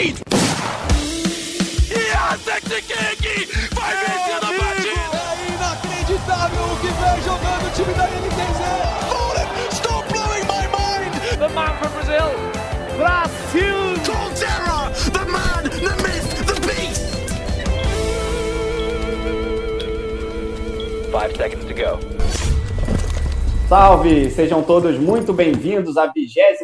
lead! Yantek King vai vencer a partida! É inacreditável o que vem jogando o time da NTZ! Fallen, stop blowing my mind! The man from Brazil, Brasil! Colterra, the man, the myth, the beast! Five seconds to go. Salve! Sejam todos muito bem-vindos à 26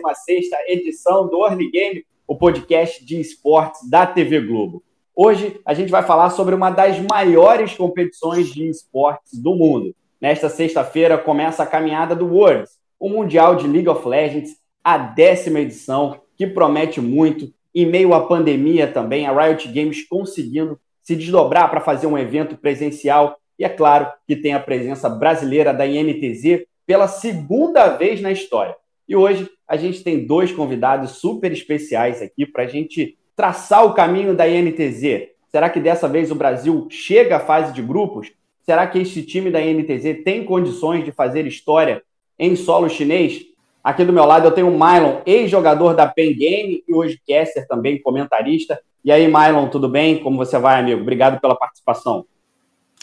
edição do Early Game, o podcast de esportes da TV Globo. Hoje a gente vai falar sobre uma das maiores competições de esportes do mundo. Nesta sexta-feira começa a caminhada do Worlds, o Mundial de League of Legends, a décima edição, que promete muito. Em meio à pandemia também, a Riot Games conseguindo se desdobrar para fazer um evento presencial. E é claro que tem a presença brasileira da INTZ pela segunda vez na história. E hoje a gente tem dois convidados super especiais aqui para a gente traçar o caminho da INTZ. Será que dessa vez o Brasil chega à fase de grupos? Será que este time da INTZ tem condições de fazer história em solo chinês? Aqui do meu lado eu tenho o Mylon, ex-jogador da Pen Game e hoje caster também, comentarista. E aí, Mylon, tudo bem? Como você vai, amigo? Obrigado pela participação.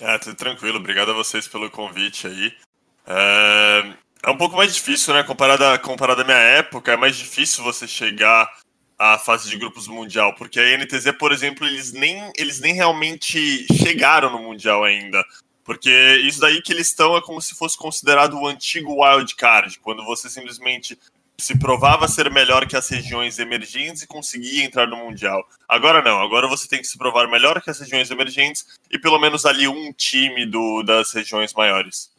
É, tudo tranquilo. Obrigado a vocês pelo convite aí. É, é um pouco mais difícil, né? Comparado, comparado à minha época, é mais difícil você chegar à fase de grupos mundial, porque a NTZ, por exemplo, eles nem, eles nem realmente chegaram no mundial ainda. Porque isso daí que eles estão é como se fosse considerado o antigo wild card, quando você simplesmente se provava ser melhor que as regiões emergentes e conseguia entrar no mundial. Agora não, agora você tem que se provar melhor que as regiões emergentes e pelo menos ali um time do, das regiões maiores.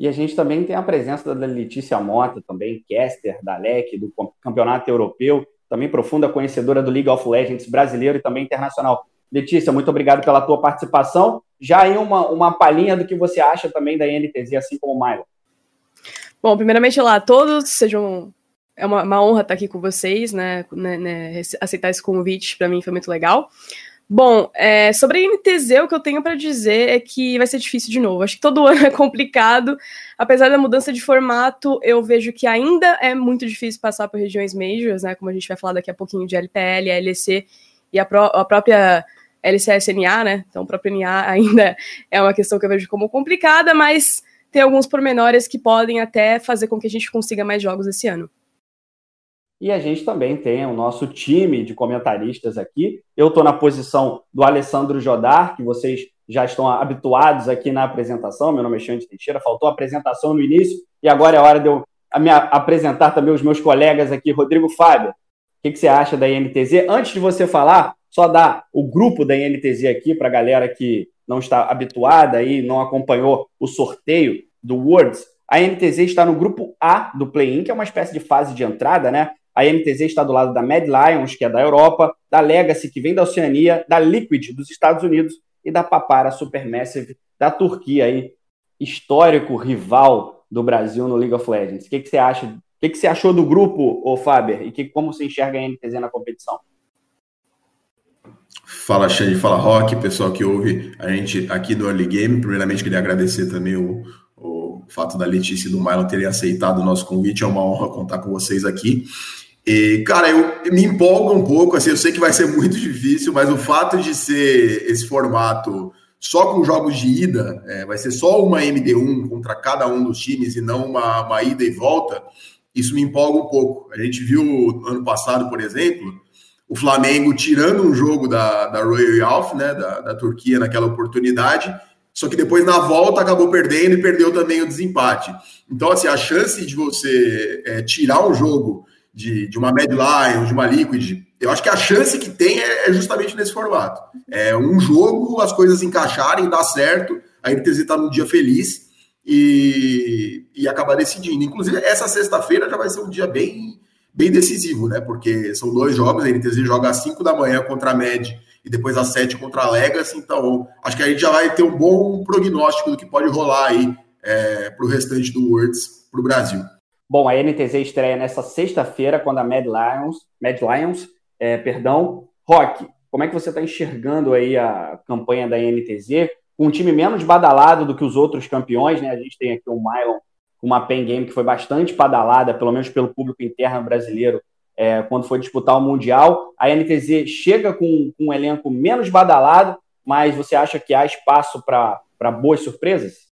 E a gente também tem a presença da Letícia Mota, também caster da LEC, do Campeonato Europeu, também profunda conhecedora do League of Legends brasileiro e também internacional. Letícia, muito obrigado pela tua participação. Já aí uma, uma palhinha do que você acha também da INTZ, assim como o Milo. Bom, primeiramente, olá a todos, sejam... É uma, uma honra estar aqui com vocês, né, né, né aceitar esse convite para mim foi muito legal. Bom, é, sobre a NTZ, o que eu tenho para dizer é que vai ser difícil de novo. Acho que todo ano é complicado. Apesar da mudança de formato, eu vejo que ainda é muito difícil passar por regiões majors, né? Como a gente vai falar daqui a pouquinho de LPL, LEC e a, a própria LCSNA, né? Então, o próprio NA ainda é uma questão que eu vejo como complicada, mas tem alguns pormenores que podem até fazer com que a gente consiga mais jogos esse ano. E a gente também tem o nosso time de comentaristas aqui. Eu estou na posição do Alessandro Jodar, que vocês já estão habituados aqui na apresentação. Meu nome é Xande Teixeira, faltou a apresentação no início, e agora é hora de eu me apresentar também os meus colegas aqui. Rodrigo Fábio, o que, que você acha da INTZ? Antes de você falar, só dar o grupo da INTZ aqui para a galera que não está habituada e não acompanhou o sorteio do Worlds. A INTZ está no grupo A do Play-In, que é uma espécie de fase de entrada, né? A MTZ está do lado da Mad Lions, que é da Europa, da Legacy, que vem da Oceania, da Liquid, dos Estados Unidos, e da Papara Supermassive, da Turquia, aí, histórico rival do Brasil no League of Legends. O que, que você acha? O que, que você achou do grupo, ô Faber? E que, como você enxerga a MTZ na competição? Fala Xande, fala Rock, pessoal que ouve a gente aqui do Early Game. Primeiramente, queria agradecer também o, o fato da Letícia e do Mylon terem aceitado o nosso convite. É uma honra contar com vocês aqui. E, cara, eu me empolgo um pouco, assim, eu sei que vai ser muito difícil, mas o fato de ser esse formato só com jogos de ida, é, vai ser só uma MD1 contra cada um dos times e não uma, uma ida e volta, isso me empolga um pouco. A gente viu ano passado, por exemplo, o Flamengo tirando um jogo da, da Royal Youth, né, da, da Turquia naquela oportunidade, só que depois na volta acabou perdendo e perdeu também o desempate. Então, assim, a chance de você é, tirar um jogo de, de uma Mad Lion, de uma Liquid, eu acho que a chance que tem é, é justamente nesse formato. É um jogo, as coisas encaixarem, dar certo, a NTZ está num dia feliz e, e acabar decidindo. Inclusive, essa sexta-feira já vai ser um dia bem, bem decisivo, né? Porque são dois jogos, a NTZ joga às 5 da manhã contra a Med e depois às 7 contra a Legacy, então acho que a gente já vai ter um bom prognóstico do que pode rolar aí é, para o restante do Worlds para o Brasil. Bom, a NTZ estreia nessa sexta-feira, quando a Mad Lions, Mad Lions, é, perdão. Rock, como é que você está enxergando aí a campanha da NTZ? Um time menos badalado do que os outros campeões, né? A gente tem aqui o Mylon com uma pen game que foi bastante badalada, pelo menos pelo público interno brasileiro, é, quando foi disputar o Mundial. A NTZ chega com, com um elenco menos badalado, mas você acha que há espaço para boas surpresas?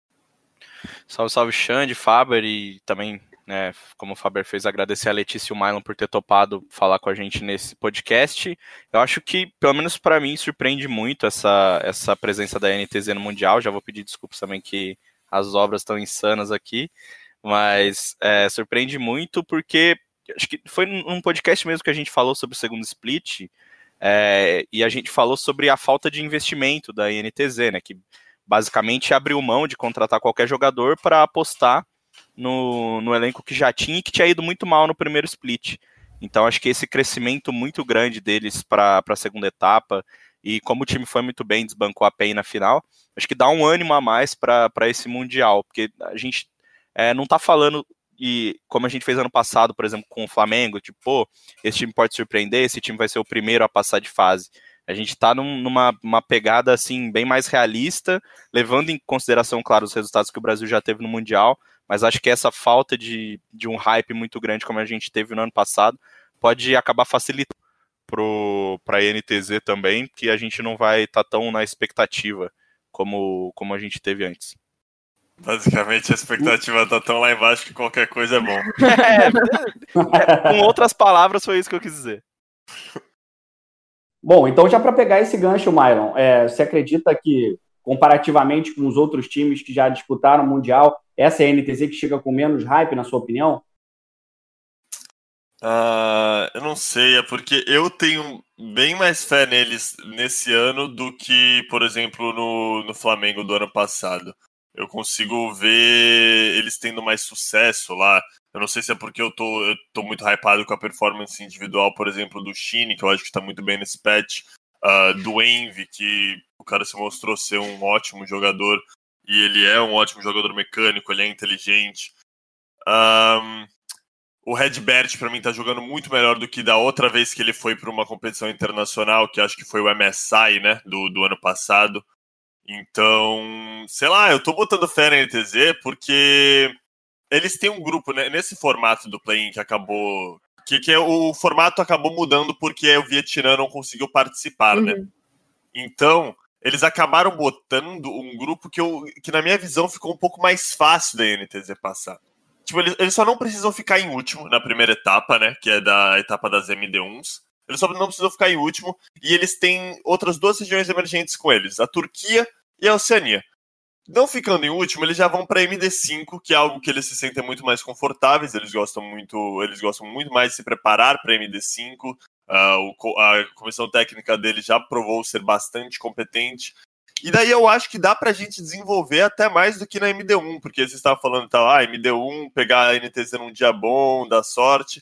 Salve, salve, Xande, Faber e também, né, como o Faber fez, agradecer a Letícia e o Mylon por ter topado falar com a gente nesse podcast. Eu acho que, pelo menos para mim, surpreende muito essa, essa presença da NTZ no Mundial. Já vou pedir desculpas também que as obras estão insanas aqui, mas é, surpreende muito porque acho que foi num podcast mesmo que a gente falou sobre o segundo split, é, e a gente falou sobre a falta de investimento da INTZ, né? Que basicamente abriu mão de contratar qualquer jogador para apostar no, no elenco que já tinha e que tinha ido muito mal no primeiro split. Então acho que esse crescimento muito grande deles para a segunda etapa, e como o time foi muito bem, desbancou a PEN na final, acho que dá um ânimo a mais para esse Mundial, porque a gente é, não está falando e como a gente fez ano passado, por exemplo, com o Flamengo, tipo, pô, esse time pode surpreender, esse time vai ser o primeiro a passar de fase. A gente está num, numa uma pegada assim bem mais realista, levando em consideração, claro, os resultados que o Brasil já teve no Mundial, mas acho que essa falta de, de um hype muito grande como a gente teve no ano passado pode acabar facilitando para a NTZ também, que a gente não vai estar tá tão na expectativa como, como a gente teve antes. Basicamente a expectativa tá tão lá embaixo que qualquer coisa é bom. é, com outras palavras, foi isso que eu quis dizer. Bom, então já para pegar esse gancho, Mylon, é, você acredita que, comparativamente com os outros times que já disputaram o Mundial, essa é a NTZ que chega com menos hype, na sua opinião? Uh, eu não sei, é porque eu tenho bem mais fé neles nesse ano do que, por exemplo, no, no Flamengo do ano passado eu consigo ver eles tendo mais sucesso lá. Eu não sei se é porque eu tô, eu tô muito hypado com a performance individual, por exemplo, do Shine, que eu acho que tá muito bem nesse patch, uh, do Envy, que o cara se mostrou ser um ótimo jogador, e ele é um ótimo jogador mecânico, ele é inteligente. Um, o Redbert, para mim, tá jogando muito melhor do que da outra vez que ele foi para uma competição internacional, que acho que foi o MSI, né, do, do ano passado. Então, sei lá, eu tô botando fé na NTZ porque eles têm um grupo né, nesse formato do play que acabou. Que, que é, o formato acabou mudando porque o Vietnã não conseguiu participar, né? uhum. né? Então, eles acabaram botando um grupo que, eu, que, na minha visão, ficou um pouco mais fácil da NTZ passar. Tipo, eles, eles só não precisam ficar em último na primeira etapa, né? Que é da etapa das MD1s. Eles só não precisam ficar em último. E eles têm outras duas regiões emergentes com eles: a Turquia e a Oceania. Não ficando em último, eles já vão para MD5, que é algo que eles se sentem muito mais confortáveis. Eles gostam muito, eles gostam muito mais de se preparar para MD5. Uh, a comissão técnica deles já provou ser bastante competente. E daí eu acho que dá para a gente desenvolver até mais do que na MD1, porque você estava falando, tá, ah, MD1, pegar a NTZ num dia bom, dar sorte.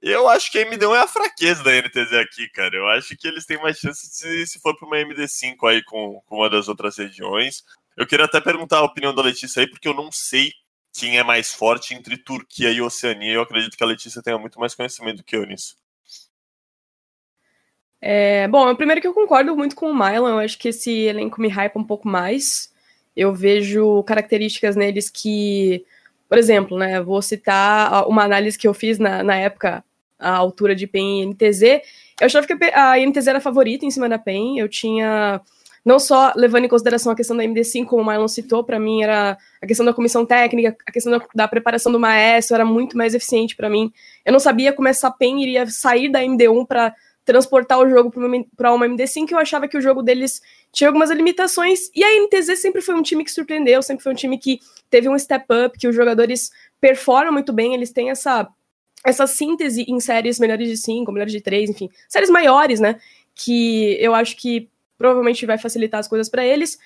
Eu acho que a MD1 é a fraqueza da NTZ aqui, cara. Eu acho que eles têm mais chance se, se for para uma MD5 aí com, com uma das outras regiões. Eu queria até perguntar a opinião da Letícia aí, porque eu não sei quem é mais forte entre Turquia e Oceania. Eu acredito que a Letícia tenha muito mais conhecimento do que eu nisso. É, bom, primeiro que eu concordo muito com o Mylon, eu acho que esse elenco me hypa um pouco mais. Eu vejo características neles que, por exemplo, né, vou citar uma análise que eu fiz na, na época a altura de PEN e NTZ. Eu achava que a NTZ era a favorita em cima da PEN. Eu tinha, não só levando em consideração a questão da MD5, como o Marlon citou, para mim era a questão da comissão técnica, a questão da, da preparação do maestro era muito mais eficiente para mim. Eu não sabia como essa PEN iria sair da MD1 para transportar o jogo para uma MD5, eu achava que o jogo deles tinha algumas limitações, e a NTZ sempre foi um time que surpreendeu, sempre foi um time que teve um step up, que os jogadores performam muito bem, eles têm essa essa síntese em séries melhores de 5, melhores de 3, enfim, séries maiores, né? Que eu acho que provavelmente vai facilitar as coisas para eles.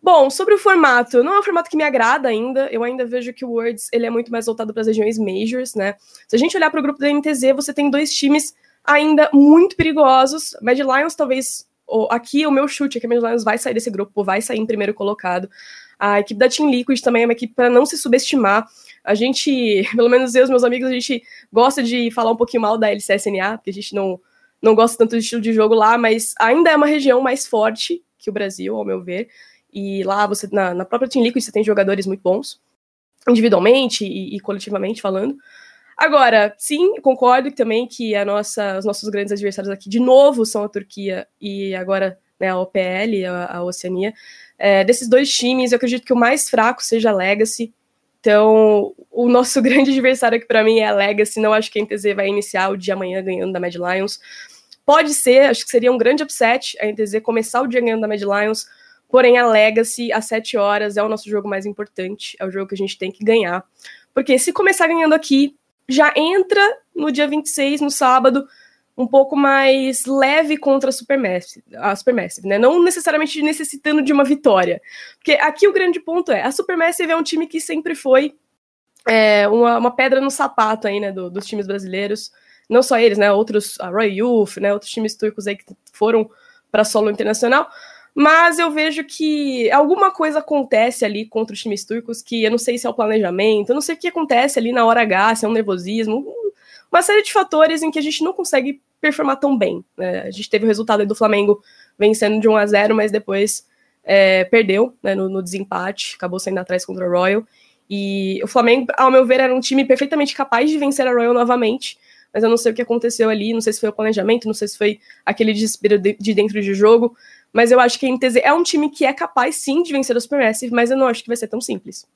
Bom, sobre o formato, não é um formato que me agrada ainda. Eu ainda vejo que o Worlds ele é muito mais voltado para as regiões majors, né? Se a gente olhar para o grupo da NTZ, você tem dois times ainda muito perigosos. Mad Lions, talvez. Aqui o meu chute é que a Mad Lions vai sair desse grupo, vai sair em primeiro colocado. A equipe da Team Liquid também é uma equipe para não se subestimar. A gente, pelo menos eu e os meus amigos, a gente gosta de falar um pouquinho mal da LCSNA, porque a gente não, não gosta tanto do estilo de jogo lá, mas ainda é uma região mais forte que o Brasil, ao meu ver. E lá você, na, na própria Team Liquid, você tem jogadores muito bons, individualmente e, e coletivamente falando. Agora, sim, concordo também que a nossa, os nossos grandes adversários aqui, de novo, são a Turquia e agora né, a OPL, a, a Oceania. É, desses dois times, eu acredito que o mais fraco seja a Legacy. Então, o nosso grande adversário aqui para mim é a Legacy. Não acho que a NTZ vai iniciar o dia amanhã ganhando da Mad Lions. Pode ser, acho que seria um grande upset a NTZ começar o dia ganhando da Mad Lions. Porém, a Legacy, às 7 horas, é o nosso jogo mais importante. É o jogo que a gente tem que ganhar. Porque se começar ganhando aqui, já entra no dia 26, no sábado, um pouco mais leve contra a Supermassive, a Supermassive, né? Não necessariamente necessitando de uma vitória. Porque aqui o grande ponto é, a Supermassive é um time que sempre foi é, uma, uma, pedra no sapato aí, né, do, dos times brasileiros. Não só eles, né? Outros, a Roy Youth, né? Outros times turcos aí que foram para solo internacional. Mas eu vejo que alguma coisa acontece ali contra os times turcos que eu não sei se é o planejamento, eu não sei o que acontece ali na hora H, se é um nervosismo, uma série de fatores em que a gente não consegue performar tão bem. Né? A gente teve o resultado do Flamengo vencendo de 1 a 0 mas depois é, perdeu né, no, no, desempate, acabou saindo atrás contra o Royal. E o Flamengo, ao meu ver, era um time perfeitamente capaz de vencer a Royal novamente, mas eu não sei o que aconteceu ali, não sei se foi o planejamento, não sei se foi aquele desespero de, de dentro de jogo, mas eu acho que a NTZ é um time que é capaz sim de vencer o Supermassive, mas eu não acho que vai ser tão simples.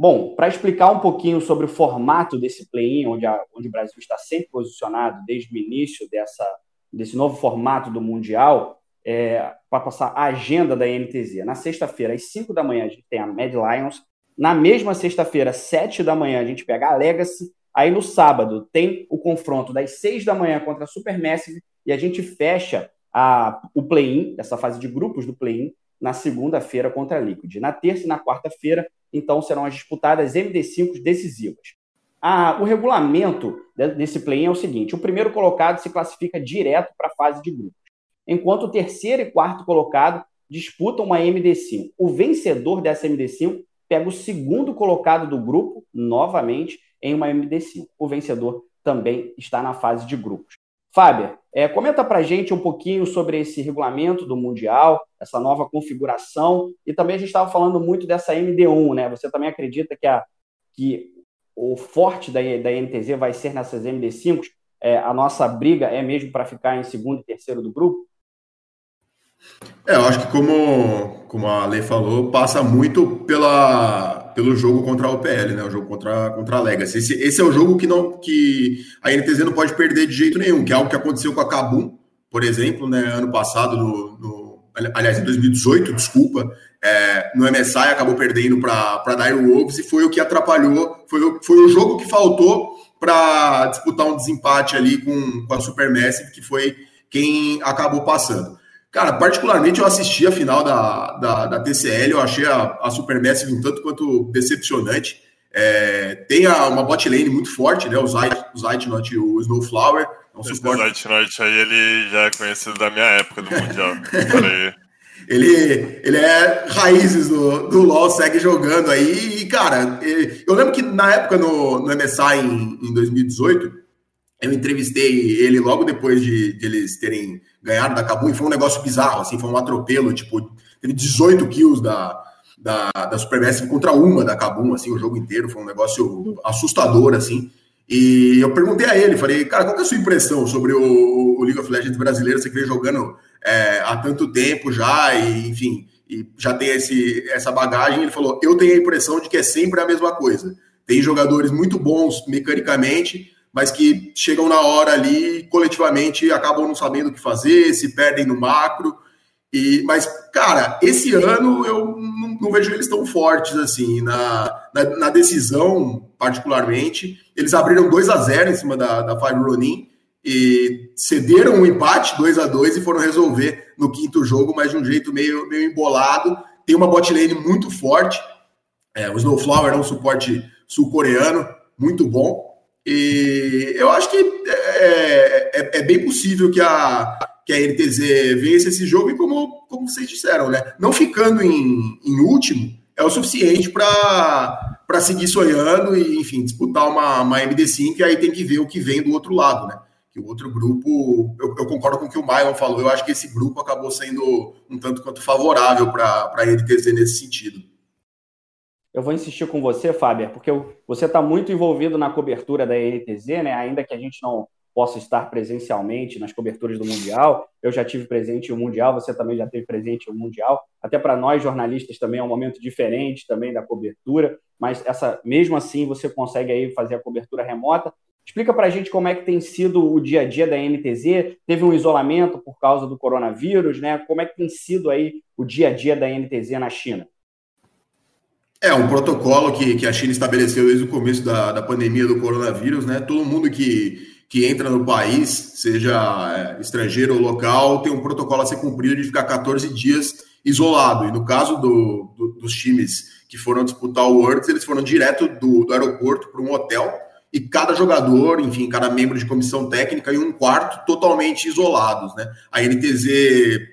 Bom, para explicar um pouquinho sobre o formato desse play-in, onde, onde o Brasil está sempre posicionado desde o início dessa, desse novo formato do Mundial, é, para passar a agenda da NTZ. Na sexta-feira, às 5 da manhã, a gente tem a Mad Lions. Na mesma sexta-feira, às 7 da manhã, a gente pega a Legacy. Aí no sábado tem o confronto das 6 da manhã contra a Supermassive e a gente fecha a, o play-in, essa fase de grupos do play-in, na segunda-feira contra a Liquid. Na terça e na quarta-feira, então, serão as disputadas MD5 decisivas. Ah, o regulamento desse play-in é o seguinte: o primeiro colocado se classifica direto para a fase de grupos, enquanto o terceiro e quarto colocado disputam uma MD5. O vencedor dessa MD5 pega o segundo colocado do grupo, novamente, em uma MD5. O vencedor também está na fase de grupos. Fábio, é, comenta para gente um pouquinho sobre esse regulamento do Mundial, essa nova configuração, e também a gente estava falando muito dessa MD1, né? Você também acredita que, a, que o forte da, da NTZ vai ser nessas MD5? É, a nossa briga é mesmo para ficar em segundo e terceiro do grupo? É, eu acho que como, como a Lei falou, passa muito pela, pelo jogo contra a OPL, né? O jogo contra, contra a Legacy. Esse, esse é o jogo que, não, que a NTZ não pode perder de jeito nenhum, que é algo que aconteceu com a Kabum, por exemplo, né? Ano passado, no, no aliás, em 2018, desculpa, é, no MSI acabou perdendo para Dire Wolves e foi o que atrapalhou, foi, o, foi o jogo que faltou para disputar um desempate ali com, com a Supermassive, que foi quem acabou passando. Cara, particularmente eu assisti a final da, da, da TCL, eu achei a, a Supermassive um tanto quanto decepcionante. É, tem a, uma bot lane muito forte, né? O Zeitnot e o Snowflower. É um Esse suporte... Zeitnot aí, ele já é conhecido da minha época do Mundial. ele, ele é raízes do, do LoL, segue jogando aí. E, cara, eu lembro que na época no, no MSI em, em 2018, eu entrevistei ele logo depois de, de eles terem ganhado da Cabum e foi um negócio bizarro, assim, foi um atropelo, tipo, teve 18 kills da, da, da Supermassive contra uma da Cabum, assim, o jogo inteiro, foi um negócio assustador, assim. E eu perguntei a ele, falei, cara, qual é a sua impressão sobre o, o League of Legends brasileiro? Você que vem jogando é, há tanto tempo já, e enfim, e já tem esse, essa bagagem. Ele falou, eu tenho a impressão de que é sempre a mesma coisa. Tem jogadores muito bons mecanicamente, mas que chegam na hora ali coletivamente acabam não sabendo o que fazer, se perdem no macro. E, mas, cara, esse ano eu não, não vejo eles tão fortes assim. Na, na, na, decisão, particularmente, eles abriram 2 a 0 em cima da, da Five Ronin e cederam um empate 2 a 2 e foram resolver no quinto jogo, mas de um jeito meio, meio embolado. Tem uma bot lane muito forte. É, o Snowflower é um suporte sul-coreano muito bom. E eu acho que é, é, é, bem possível que a, que a NTZ vença esse jogo e como, como vocês disseram, né? Não ficando em, em último é o suficiente para seguir sonhando e, enfim, disputar uma, uma MD5 e aí tem que ver o que vem do outro lado, né? Que o outro grupo, eu, eu concordo com o que o Maion falou, eu acho que esse grupo acabou sendo um tanto quanto favorável para a NTZ nesse sentido. Eu vou insistir com você, Fábio, porque você está muito envolvido na cobertura da NTZ, né? Ainda que a gente não possa estar presencialmente nas coberturas do Mundial. Eu já tive presente o Mundial, você também já teve presente o Mundial. Até para nós jornalistas também é um momento diferente também da cobertura, mas essa mesmo assim você consegue aí fazer a cobertura remota. Explica para a gente como é que tem sido o dia a dia da NTZ. Teve um isolamento por causa do coronavírus, né? Como é que tem sido aí o dia a dia da NTZ na China? É um protocolo que, que a China estabeleceu desde o começo da, da pandemia do coronavírus, né? Todo mundo que, que entra no país, seja é, estrangeiro ou local, tem um protocolo a ser cumprido de ficar 14 dias isolado. E no caso do, do, dos times que foram disputar o Worlds, eles foram direto do, do aeroporto para um hotel e cada jogador, enfim, cada membro de comissão técnica em um quarto totalmente isolados, né? A NTZ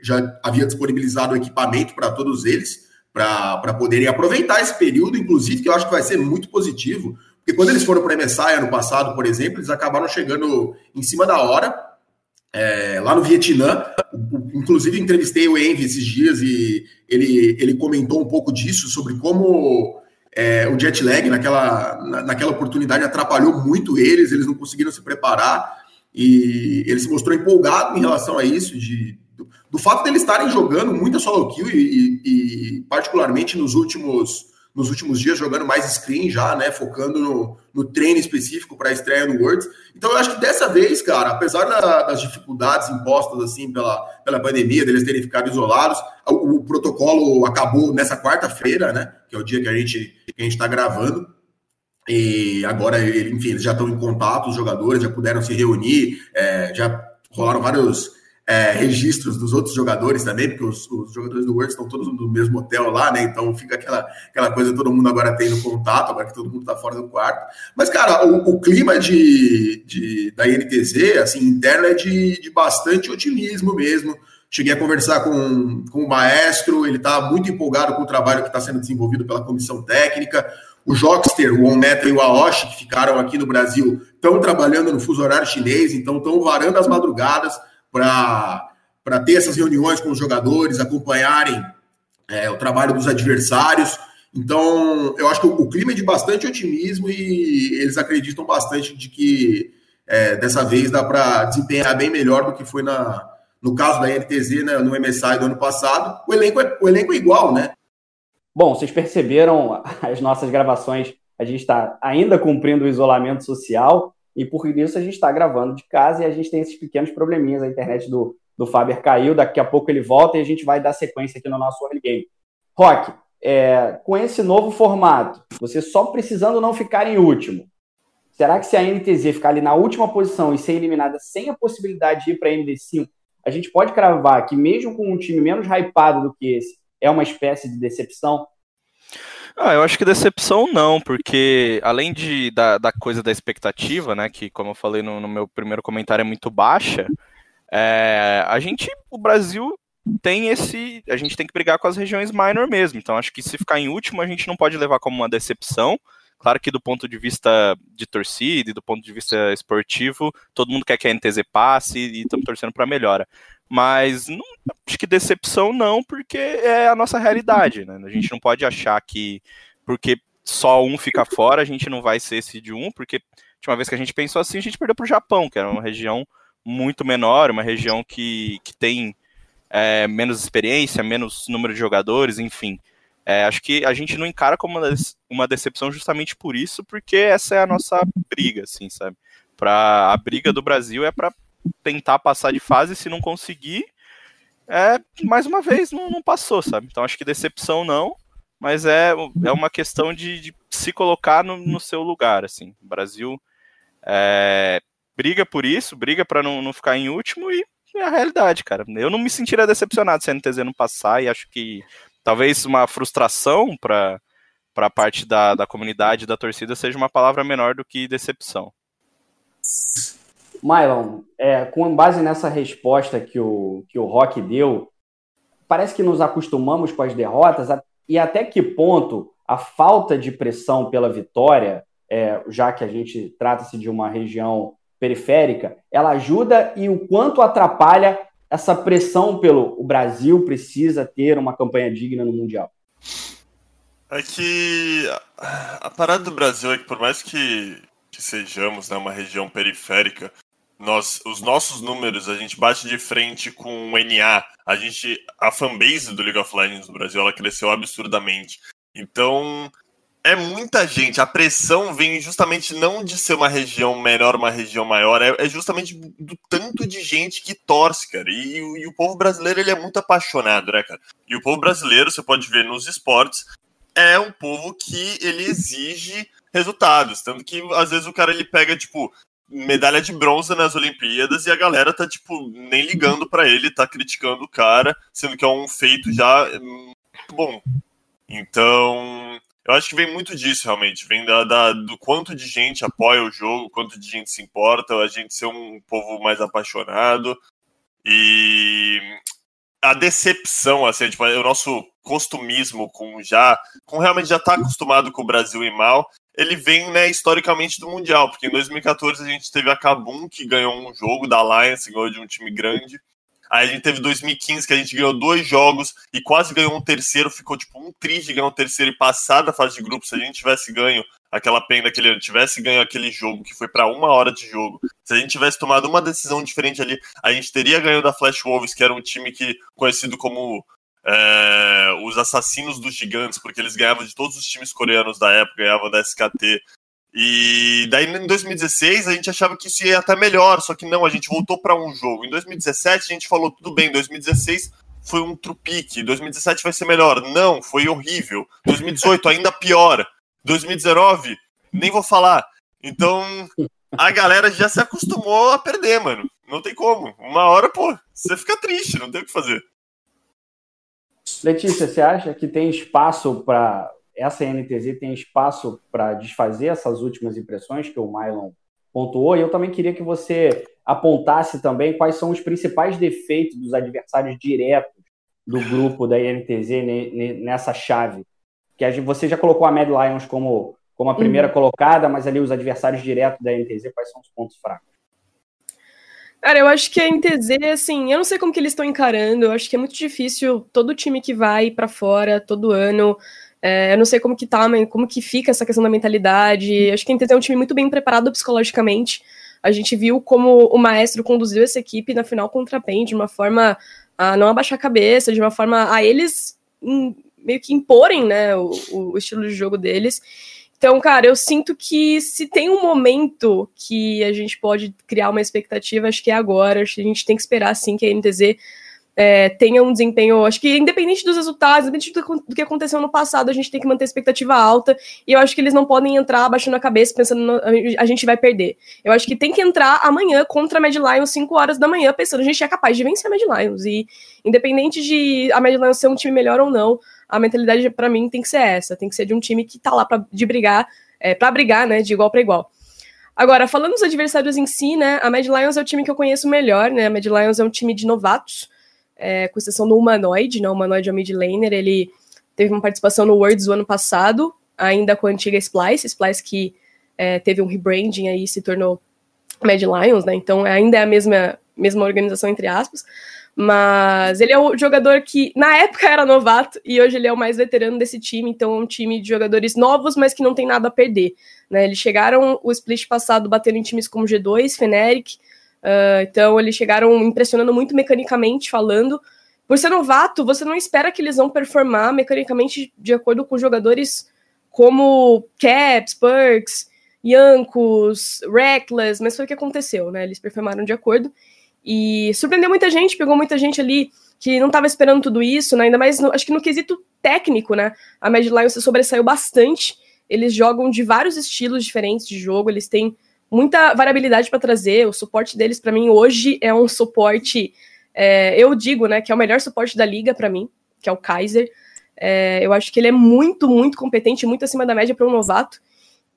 já havia disponibilizado equipamento para todos eles para poderem aproveitar esse período, inclusive, que eu acho que vai ser muito positivo, porque quando eles foram para a MSI ano passado, por exemplo, eles acabaram chegando em cima da hora, é, lá no Vietnã. Inclusive, entrevistei o Envy esses dias e ele, ele comentou um pouco disso, sobre como é, o jet lag naquela, naquela oportunidade atrapalhou muito eles, eles não conseguiram se preparar e ele se mostrou empolgado em relação a isso, de do, do fato deles estarem jogando muita solo kill e, e, e, particularmente nos últimos nos últimos dias jogando mais screen já, né, focando no, no treino específico para a estreia no Worlds. Então eu acho que dessa vez, cara, apesar da, das dificuldades impostas assim pela, pela pandemia, deles terem ficado isolados, o, o protocolo acabou nessa quarta-feira, né, que é o dia que a gente que a gente está gravando. E agora, enfim, eles já estão em contato, os jogadores já puderam se reunir, é, já rolaram vários é, registros dos outros jogadores também, porque os, os, jogadores do World estão todos no mesmo hotel lá, né? Então fica aquela, aquela coisa, todo mundo agora tendo contato, agora que todo mundo está fora do quarto. Mas, cara, o, o clima de, de, da INTZ, assim, interno, é de, de bastante otimismo mesmo. Cheguei a conversar com, com o maestro, ele está muito empolgado com o trabalho que está sendo desenvolvido pela comissão técnica. O Jockster, o Onmeta e o Aoshi, que ficaram aqui no Brasil, estão trabalhando no fuso horário chinês, então estão varando as madrugadas para ter essas reuniões com os jogadores, acompanharem é, o trabalho dos adversários. Então, eu acho que o, clima é de bastante otimismo e eles acreditam bastante de que é, dessa vez dá para desempenhar bem melhor do que foi na, no caso da NTZ, né, no MSI do ano passado. O elenco, é, o elenco é igual, né? Bom, vocês perceberam as nossas gravações, a gente está ainda cumprindo o isolamento social, e por isso a gente está gravando de casa e a gente tem esses pequenos probleminhas. A internet do, do Faber caiu, daqui a pouco ele volta e a gente vai dar sequência aqui no nosso early game. Rock, é, com esse novo formato, você só precisando não ficar em último, será que se a NTZ ficar ali na última posição e ser eliminada sem a possibilidade de ir para a MD5, a gente pode cravar que mesmo com um time menos hypado do que esse, é uma espécie de decepção? Ah, eu acho que decepção não, porque além de, da, da coisa da expectativa, né, que como eu falei no, no meu primeiro comentário é muito baixa, é, a gente, o Brasil tem esse, a gente tem que brigar com as regiões minor mesmo, então acho que se ficar em último a gente não pode levar como uma decepção, Claro que do ponto de vista de torcida e do ponto de vista esportivo, todo mundo quer que a NTZ passe e estamos torcendo para melhora. Mas não, acho que decepção não, porque é a nossa realidade. Né? A gente não pode achar que porque só um fica fora, a gente não vai ser esse de um, porque a última vez que a gente pensou assim, a gente perdeu para o Japão, que era uma região muito menor, uma região que, que tem é, menos experiência, menos número de jogadores, enfim. É, acho que a gente não encara como uma decepção justamente por isso, porque essa é a nossa briga, assim, sabe? Pra, a briga do Brasil é para tentar passar de fase, se não conseguir, é, mais uma vez, não, não passou, sabe? Então acho que decepção não, mas é, é uma questão de, de se colocar no, no, seu lugar, assim. O Brasil é, briga por isso, briga para não, não ficar em último e é a realidade, cara. Eu não me sentiria decepcionado se a NTZ não passar e acho que talvez uma frustração para a parte da, da comunidade da torcida seja uma palavra menor do que decepção. Mylon, é, com base nessa resposta que o, que o Rock deu, parece que nos acostumamos com as derrotas e até que ponto a falta de pressão pela vitória, é, já que a gente trata-se de uma região periférica, ela ajuda e o quanto atrapalha essa pressão pelo o Brasil precisa ter uma campanha digna no Mundial? É que a, parada do Brasil é que por mais que, que sejamos né, uma região periférica, nós, os nossos números, a gente bate de frente com o NA. A gente, a fanbase do League of Legends no Brasil, ela cresceu absurdamente. Então, é muita gente. A pressão vem justamente não de ser uma região menor, uma região maior, é, é justamente do tanto de gente que torce, cara. E, e, o povo brasileiro, ele é muito apaixonado, né, cara? E o povo brasileiro, você pode ver nos esportes, é um povo que ele exige resultados. Tanto que, às vezes, o cara, ele pega, tipo, medalha de bronze nas Olimpíadas e a galera tá, tipo, nem ligando para ele, tá criticando o cara, sendo que é um feito já muito bom. Então, eu acho que vem muito disso, realmente. Vem da, da, do quanto de gente apoia o jogo, quanto de gente se importa, a gente ser um povo mais apaixonado. E a decepção, assim, tipo, o nosso costumismo com já, com realmente já tá acostumado com o Brasil e mal, ele vem, né, historicamente do Mundial, porque em 2014 a gente teve a Kabum, que ganhou um jogo da Alliance, ganhou de um time grande. Aí a gente teve 2015, que a gente ganhou dois jogos e quase ganhou um terceiro, ficou tipo um triste ganhar um terceiro e passar da fase de grupo. Se a gente tivesse ganho aquela pena daquele ano, tivesse ganho aquele jogo que foi para uma hora de jogo, se a gente tivesse tomado uma decisão diferente ali, a gente teria ganho da Flash Wolves, que era um time que conhecido como é, os assassinos dos gigantes, porque eles ganhavam de todos os times coreanos da época, ganhavam da SKT. E daí em 2016 a gente achava que isso ia até melhor, só que não, a gente voltou para um jogo. Em 2017 a gente falou tudo bem, 2016 foi um trupique, 2017 vai ser melhor. Não, foi horrível. 2018 ainda pior. 2019 nem vou falar. Então a galera já se acostumou a perder, mano. Não tem como. Uma hora, pô, você fica triste, não tem o que fazer. Letícia, você acha que tem espaço para essa NTZ tem espaço para desfazer essas últimas impressões que o Mylon pontuou? E eu também queria que você apontasse também quais são os principais defeitos dos adversários diretos do grupo da NTZ nessa chave. Que você já colocou a Mad Lions como, como a primeira uhum. colocada, mas ali os adversários diretos da NTZ, quais são os pontos fracos? Cara, eu acho que a NTZ, assim, eu não sei como que eles estão encarando, eu acho que é muito difícil todo time que vai para fora todo ano, é, eu não sei como que tá, como que fica essa questão da mentalidade, acho que a NTZ é um time muito bem preparado psicologicamente, a gente viu como o Maestro conduziu essa equipe na final contra a PEN de uma forma a não abaixar a cabeça, de uma forma a eles meio que imporem, né, o, o estilo de jogo deles, então, cara, eu sinto que se tem um momento que a gente pode criar uma expectativa, acho que é agora. Acho que a gente tem que esperar, sim, que a NTZ é, tenha um desempenho. Acho que, independente dos resultados, independente do, que aconteceu no passado, a gente tem que manter a expectativa alta. E eu acho que eles não podem entrar abaixando a cabeça pensando no, a gente vai perder. Eu acho que tem que entrar amanhã contra a Mad Lions, 5 horas da manhã, pensando a gente é capaz de vencer a Mad Lions. E, independente de a Mad Lions ser um time melhor ou não, a mentalidade para mim tem que ser essa, tem que ser de um time que tá lá para de brigar, é, para brigar, né, de igual para igual. Agora, falando dos adversários em si, né, a Mad Lions é o time que eu conheço melhor, né, a Mad Lions é um time de novatos, é, com exceção do Humanoid, né, o Humanoid é o mid laner, ele teve uma participação no Worlds do ano passado, ainda com a antiga Splice, Splice que é, teve um rebranding aí e se tornou Mad Lions, né, então ainda é a mesma, mesma organização, entre aspas, mas ele é o jogador que, na época, era novato e hoje ele é o mais veterano desse time. Então, é um time de jogadores novos, mas que não tem nada a perder. Né? Eles chegaram o split passado batendo em times como G2, Feneric. Uh, então, eles chegaram impressionando muito mecanicamente falando. Por ser novato, você não espera que eles vão performar mecanicamente de acordo com jogadores como Caps, Perks, Yankos, Reckless, mas foi o que aconteceu, né? Eles performaram de acordo. E surpreendeu muita gente, pegou muita gente ali que não estava esperando tudo isso, né? Ainda mais, no, acho que no quesito técnico, né? A Mad Lions sobressaiu bastante. Eles jogam de vários estilos diferentes de jogo, eles têm muita variabilidade para trazer. O suporte deles, para mim, hoje é um suporte. É, eu digo, né, que é o melhor suporte da liga para mim, que é o Kaiser. É, eu acho que ele é muito, muito competente, muito acima da média para um novato.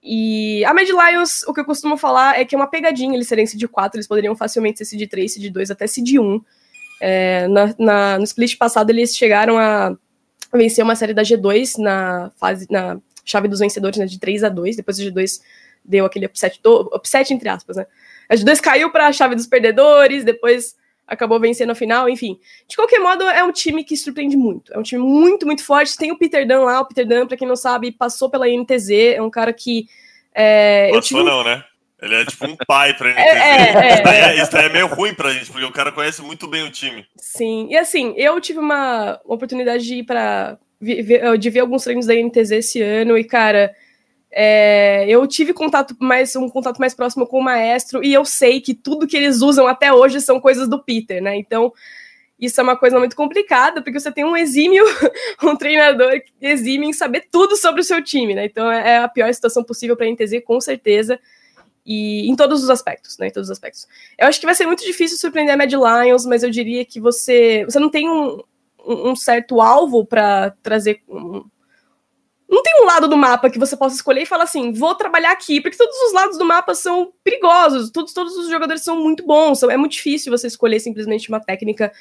E a Mad Lions, o que eu costumo falar é que é uma pegadinha eles serem seed 4, eles poderiam facilmente ser seed 3, seed 2, até seed 1. É, na, no split passado, eles chegaram a vencer uma série da G2 na fase, na chave dos vencedores, né, de 3 a 2 depois a G2 deu aquele upset, do, upset entre aspas, né? A G2 caiu para a chave dos perdedores, depois acabou vencendo a final, enfim. De qualquer modo, é um time que surpreende muito. É um time muito, muito forte. Tem o Peter Dunn lá, o Peter Dunn, pra quem não sabe, passou pela INTZ, é um cara que. É, passou tive... não, né? Ele é tipo um pai pra NTZ. É, é, é, isso, daí é, isso daí é meio ruim pra gente, porque o cara conhece muito bem o time. Sim, e assim, eu tive uma oportunidade de ir pra. de ver alguns treinos da INTZ esse ano, e, cara. É, eu tive contato mais um contato mais próximo com o maestro e eu sei que tudo que eles usam até hoje são coisas do Peter, né? Então isso é uma coisa muito complicada porque você tem um exímio, um treinador exímio em saber tudo sobre o seu time, né? Então é, é a pior situação possível para a NTZ com certeza e em todos os aspectos, né? Em todos os aspectos. Eu acho que vai ser muito difícil surpreender a Mad Lions, mas eu diria que você você não tem um, um certo alvo para trazer um, não tem um lado do mapa que você possa escolher e falar assim, vou trabalhar aqui, porque todos os lados do mapa são perigosos, todos, todos os jogadores são muito bons, é muito difícil você escolher simplesmente uma técnica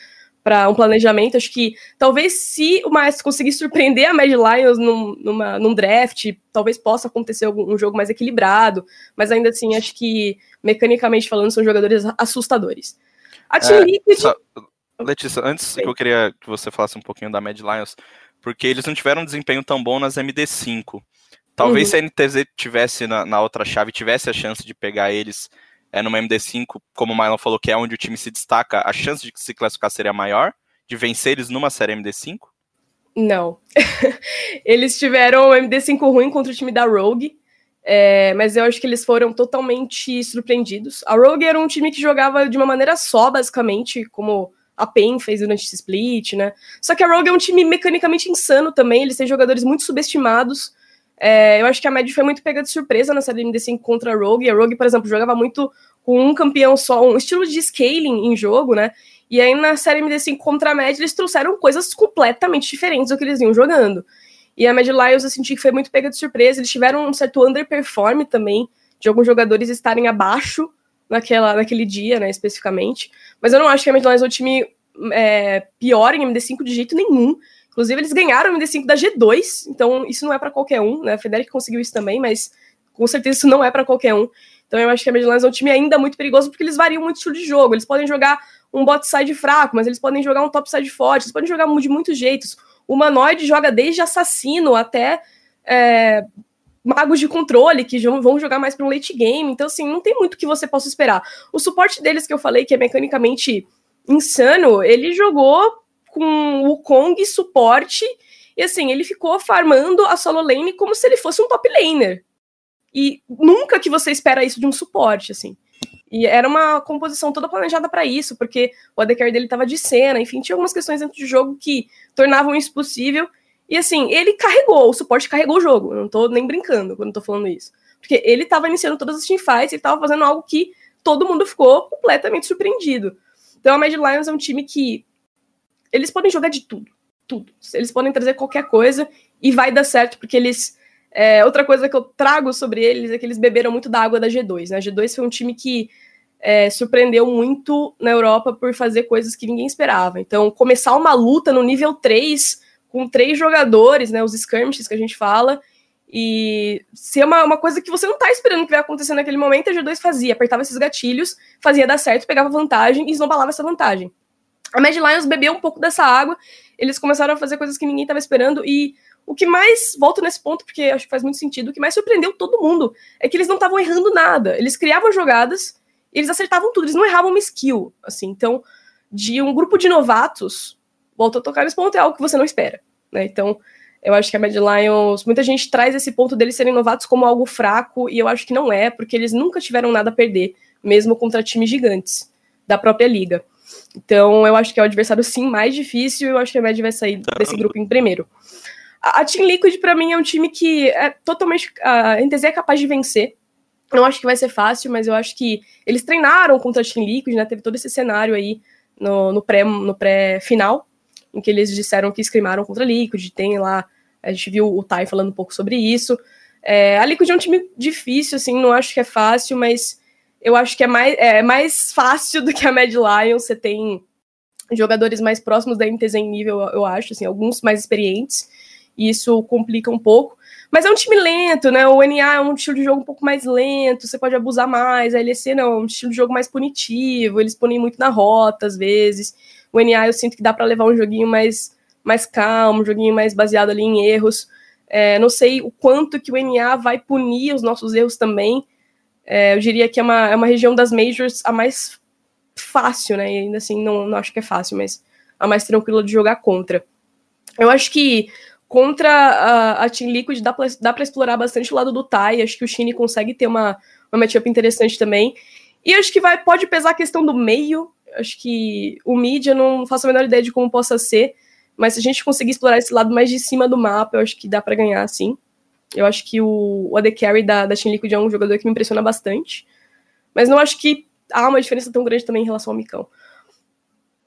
para um planejamento. Acho que talvez se o Maestro conseguir surpreender a Mad Lions num, numa, num draft, talvez possa acontecer algum, um jogo mais equilibrado, mas ainda assim acho que mecanicamente falando são jogadores assustadores. A Team é, Liquid... Só, Letícia, antes Sim. que eu queria que você falasse um pouquinho da Mad Lions, porque eles não tiveram um desempenho tão bom nas MD5. Talvez uhum. se a NTZ tivesse na, na, outra chave, tivesse a chance de pegar eles é, numa MD5, como o Mylon falou, que é onde o time se destaca, a chance de se classificar seria maior, de vencer eles numa série MD5? Não. eles tiveram um MD5 ruim contra o time da Rogue, é, mas eu acho que eles foram totalmente surpreendidos. A Rogue era um time que jogava de uma maneira só, basicamente, como a PEN fez durante esse split, né? Só que a Rogue é um time mecanicamente insano também, eles têm jogadores muito subestimados. É, eu acho que a Mad foi muito pega de surpresa nessa MD5 contra a Rogue. A Rogue, por exemplo, jogava muito com um campeão só, um estilo de scaling em jogo, né? E aí na série MD5 contra a Mad, eles trouxeram coisas completamente diferentes do que eles iam jogando. E a Mad Lions eu senti que foi muito pega de surpresa. Eles tiveram um certo underperform também, de alguns jogadores estarem abaixo naquela, naquele dia, né, especificamente. Mas eu não acho que a Midlands é um time é, pior em MD5 de jeito nenhum. Inclusive, eles ganharam o MD5 da G2, então isso não é para qualquer um, né? A Federic conseguiu isso também, mas com certeza isso não é para qualquer um. Então eu acho que a Midlands é um time ainda muito perigoso porque eles variam muito o estilo de jogo. Eles podem jogar um bot side fraco, mas eles podem jogar um top side forte, eles podem jogar de muitos jeitos. O Humanoid joga desde assassino até é, magos de controle que vão jogar mais para um late game. Então, assim, não tem muito que você possa esperar. O suporte deles que eu falei, que é mecanicamente insano, ele jogou com o Kong suporte. E assim, ele ficou farmando a solo lane como se ele fosse um top laner. E nunca que você espera isso de um suporte, assim. E era uma composição toda planejada para isso, porque o AD dele tava de cena, enfim, tinha algumas questões dentro do jogo que tornavam isso possível. E assim, ele carregou, o suporte carregou o jogo. Eu não tô nem brincando quando tô falando isso. Porque ele tava iniciando todas as teamfights, ele tava fazendo algo que todo mundo ficou completamente surpreendido. Então a Mad Lions é um time que eles podem jogar de tudo, tudo. Eles podem trazer qualquer coisa e vai dar certo, porque eles. É, outra coisa que eu trago sobre eles é que eles beberam muito da água da G2. Né? A G2 foi um time que é, surpreendeu muito na Europa por fazer coisas que ninguém esperava. Então, começar uma luta no nível 3 com três jogadores, né, os skirmishes que a gente fala, e ser uma, uma coisa que você não tá esperando que vai acontecer naquele momento, a G2 fazia, apertava esses gatilhos, fazia dar certo, pegava vantagem e esnobalava essa vantagem. A Mad Lions bebeu um pouco dessa água, eles começaram a fazer coisas que ninguém estava esperando, e o que mais, volto nesse ponto, porque acho que faz muito sentido, o que mais surpreendeu todo mundo é que eles não estavam errando nada. Eles criavam jogadas, eles acertavam tudo, eles não erravam uma skill, assim. Então, de um grupo de novatos, volta a tocar nesse ponto, é algo que você não espera, né? Então, eu acho que a Mad Lions, muita gente traz esse ponto deles serem novatos como algo fraco, e eu acho que não é, porque eles nunca tiveram nada a perder, mesmo contra times gigantes da própria liga. Então, eu acho que é o adversário sim mais difícil, e eu acho que a Mad vai sair desse grupo em primeiro. A, a Team Liquid, para mim, é um time que é totalmente. A NTZ é capaz de vencer. Não acho que vai ser fácil, mas eu acho que eles treinaram contra a Team Liquid, né? Teve todo esse cenário aí no, no pré-final. No pré em que eles disseram que scrimaram contra a Liquid, tem lá, a gente viu o Tai falando um pouco sobre isso. É, a Liquid é um time difícil, assim, não acho que é fácil, mas eu acho que é mais, é mais fácil do que a Mad Lions, você tem jogadores mais próximos da MTZ em nível, eu acho, assim, alguns mais experientes, e isso complica um pouco. Mas é um time lento, né? O NA é um estilo de jogo um pouco mais lento, você pode abusar mais. A LEC não, é um estilo de jogo mais punitivo, eles punem muito na rota às vezes. O NA eu sinto que dá para levar um joguinho mais, mais calmo, um joguinho mais baseado ali em erros. É, não sei o quanto que o NA vai punir os nossos erros também. É, eu diria que é uma, é uma região das majors a mais fácil, né? E ainda assim, não, não acho que é fácil, mas a mais tranquila de jogar contra. Eu acho que contra a, a Team Liquid dá pra explorar bastante o lado do Tai. Acho que o Shine consegue ter uma, uma matchup interessante também. E acho que vai, pode pesar a questão do meio. Acho que o eu não faço a menor ideia de como possa ser. Mas se a gente conseguir explorar esse lado mais de cima do mapa, eu acho que dá para ganhar, sim. Eu acho que o, o AD Carry da, da Team Liquid é um jogador que me impressiona bastante. Mas não acho que há uma diferença tão grande também em relação ao Micão.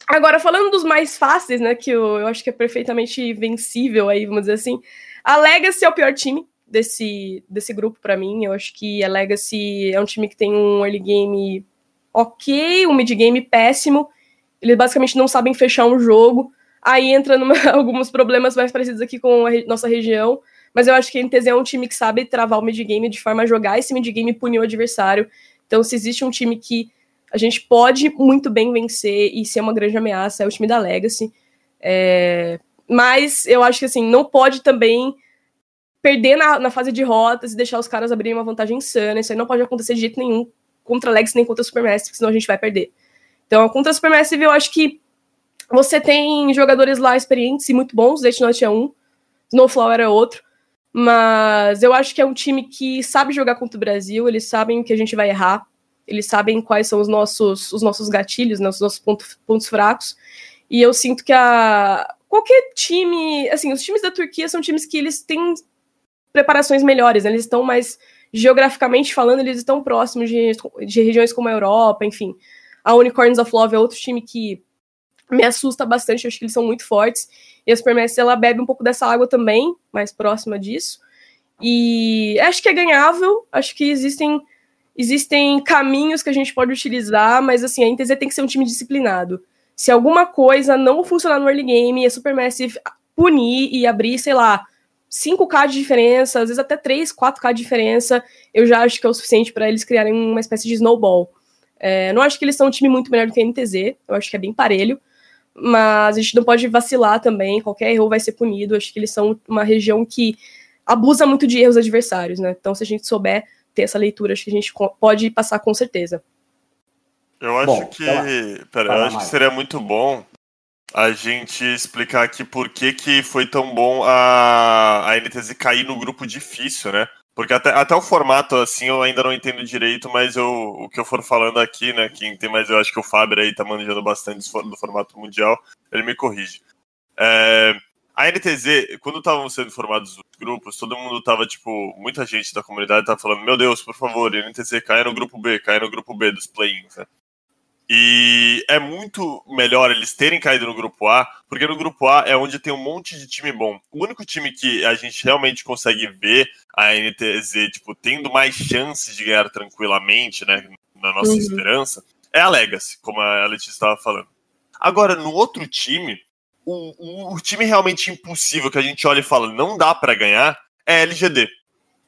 Agora, falando dos mais fáceis, né, que eu, eu acho que é perfeitamente vencível aí, vamos dizer assim, a Legacy é o pior time desse, desse grupo para mim. Eu acho que a Legacy é um time que tem um early game ok, um mid game péssimo. Eles basicamente não sabem fechar um jogo. Aí entra numa, alguns problemas mais parecidos aqui com a re, nossa região. Mas eu acho que a NTZ é um time que sabe travar o mid game de forma a jogar esse mid game e punir o adversário. Então, se existe um time que a gente pode muito bem vencer e ser uma grande ameaça, é o time da Legacy. É... Mas eu acho que assim, não pode também perder na, na, fase de rotas e deixar os caras abrirem uma vantagem insana. Isso aí não pode acontecer de jeito nenhum contra a nem contra a Supermassive, senão a gente vai perder. Então, contra a Supermassive, eu acho que você tem jogadores lá experientes e muito bons, Death Note é um, Snowflower é outro, mas eu acho que é um time que sabe jogar contra o Brasil, eles sabem que a gente vai errar, eles sabem quais são os nossos, os nossos gatilhos, né, os nossos pontos, pontos fracos. E eu sinto que a qualquer time, assim, os times da Turquia são times que eles têm preparações melhores, né, eles estão mais geograficamente falando, eles estão próximos de, de regiões como a Europa, enfim. A Unicorns of Love é outro time que me assusta bastante, acho que eles são muito fortes. E a Supermassive, ela bebe um pouco dessa água também, mais próxima disso. E acho que é ganhável, acho que existem existem caminhos que a gente pode utilizar, mas assim, a NTZ tem que ser um time disciplinado. Se alguma coisa não funcionar no early game, a Supermassive punir e abrir, sei lá, 5k de diferença, às vezes até 3, 4k de diferença, eu já acho que é o suficiente para eles criarem uma espécie de snowball. É, não acho que eles são um time muito melhor do que a NTZ, eu acho que é bem parelho, mas a gente não pode vacilar também, qualquer erro vai ser punido, acho que eles são uma região que abusa muito de erros adversários, né? Então, se a gente souber ter essa leitura, acho que a gente pode passar com certeza. Eu acho bom, que. Pera, eu acho que seria muito bom a gente explicar aqui por que, que foi tão bom a, a NTZ cair no grupo difícil, né? Porque até, até o formato, assim, eu ainda não entendo direito, mas eu, o que eu for falando aqui, né, quem tem mais, eu acho que o Faber aí tá manejando bastante do formato mundial, ele me corrige. É, a NTZ, quando estavam sendo formados os grupos, todo mundo tava, tipo, muita gente da comunidade tava falando, meu Deus, por favor, NTZ cai no grupo B, cai no grupo B dos play-ins, né? E é muito melhor eles terem caído no grupo A, porque no grupo A é onde tem um monte de time bom. O único time que a gente realmente consegue ver a NTZ, tipo, tendo mais chances de ganhar tranquilamente, né, na nossa uhum. esperança, é a Legacy, como a Letícia estava falando. Agora, no outro time, o, o, o, time realmente impossível que a gente olha e fala não dá para ganhar é a LGD.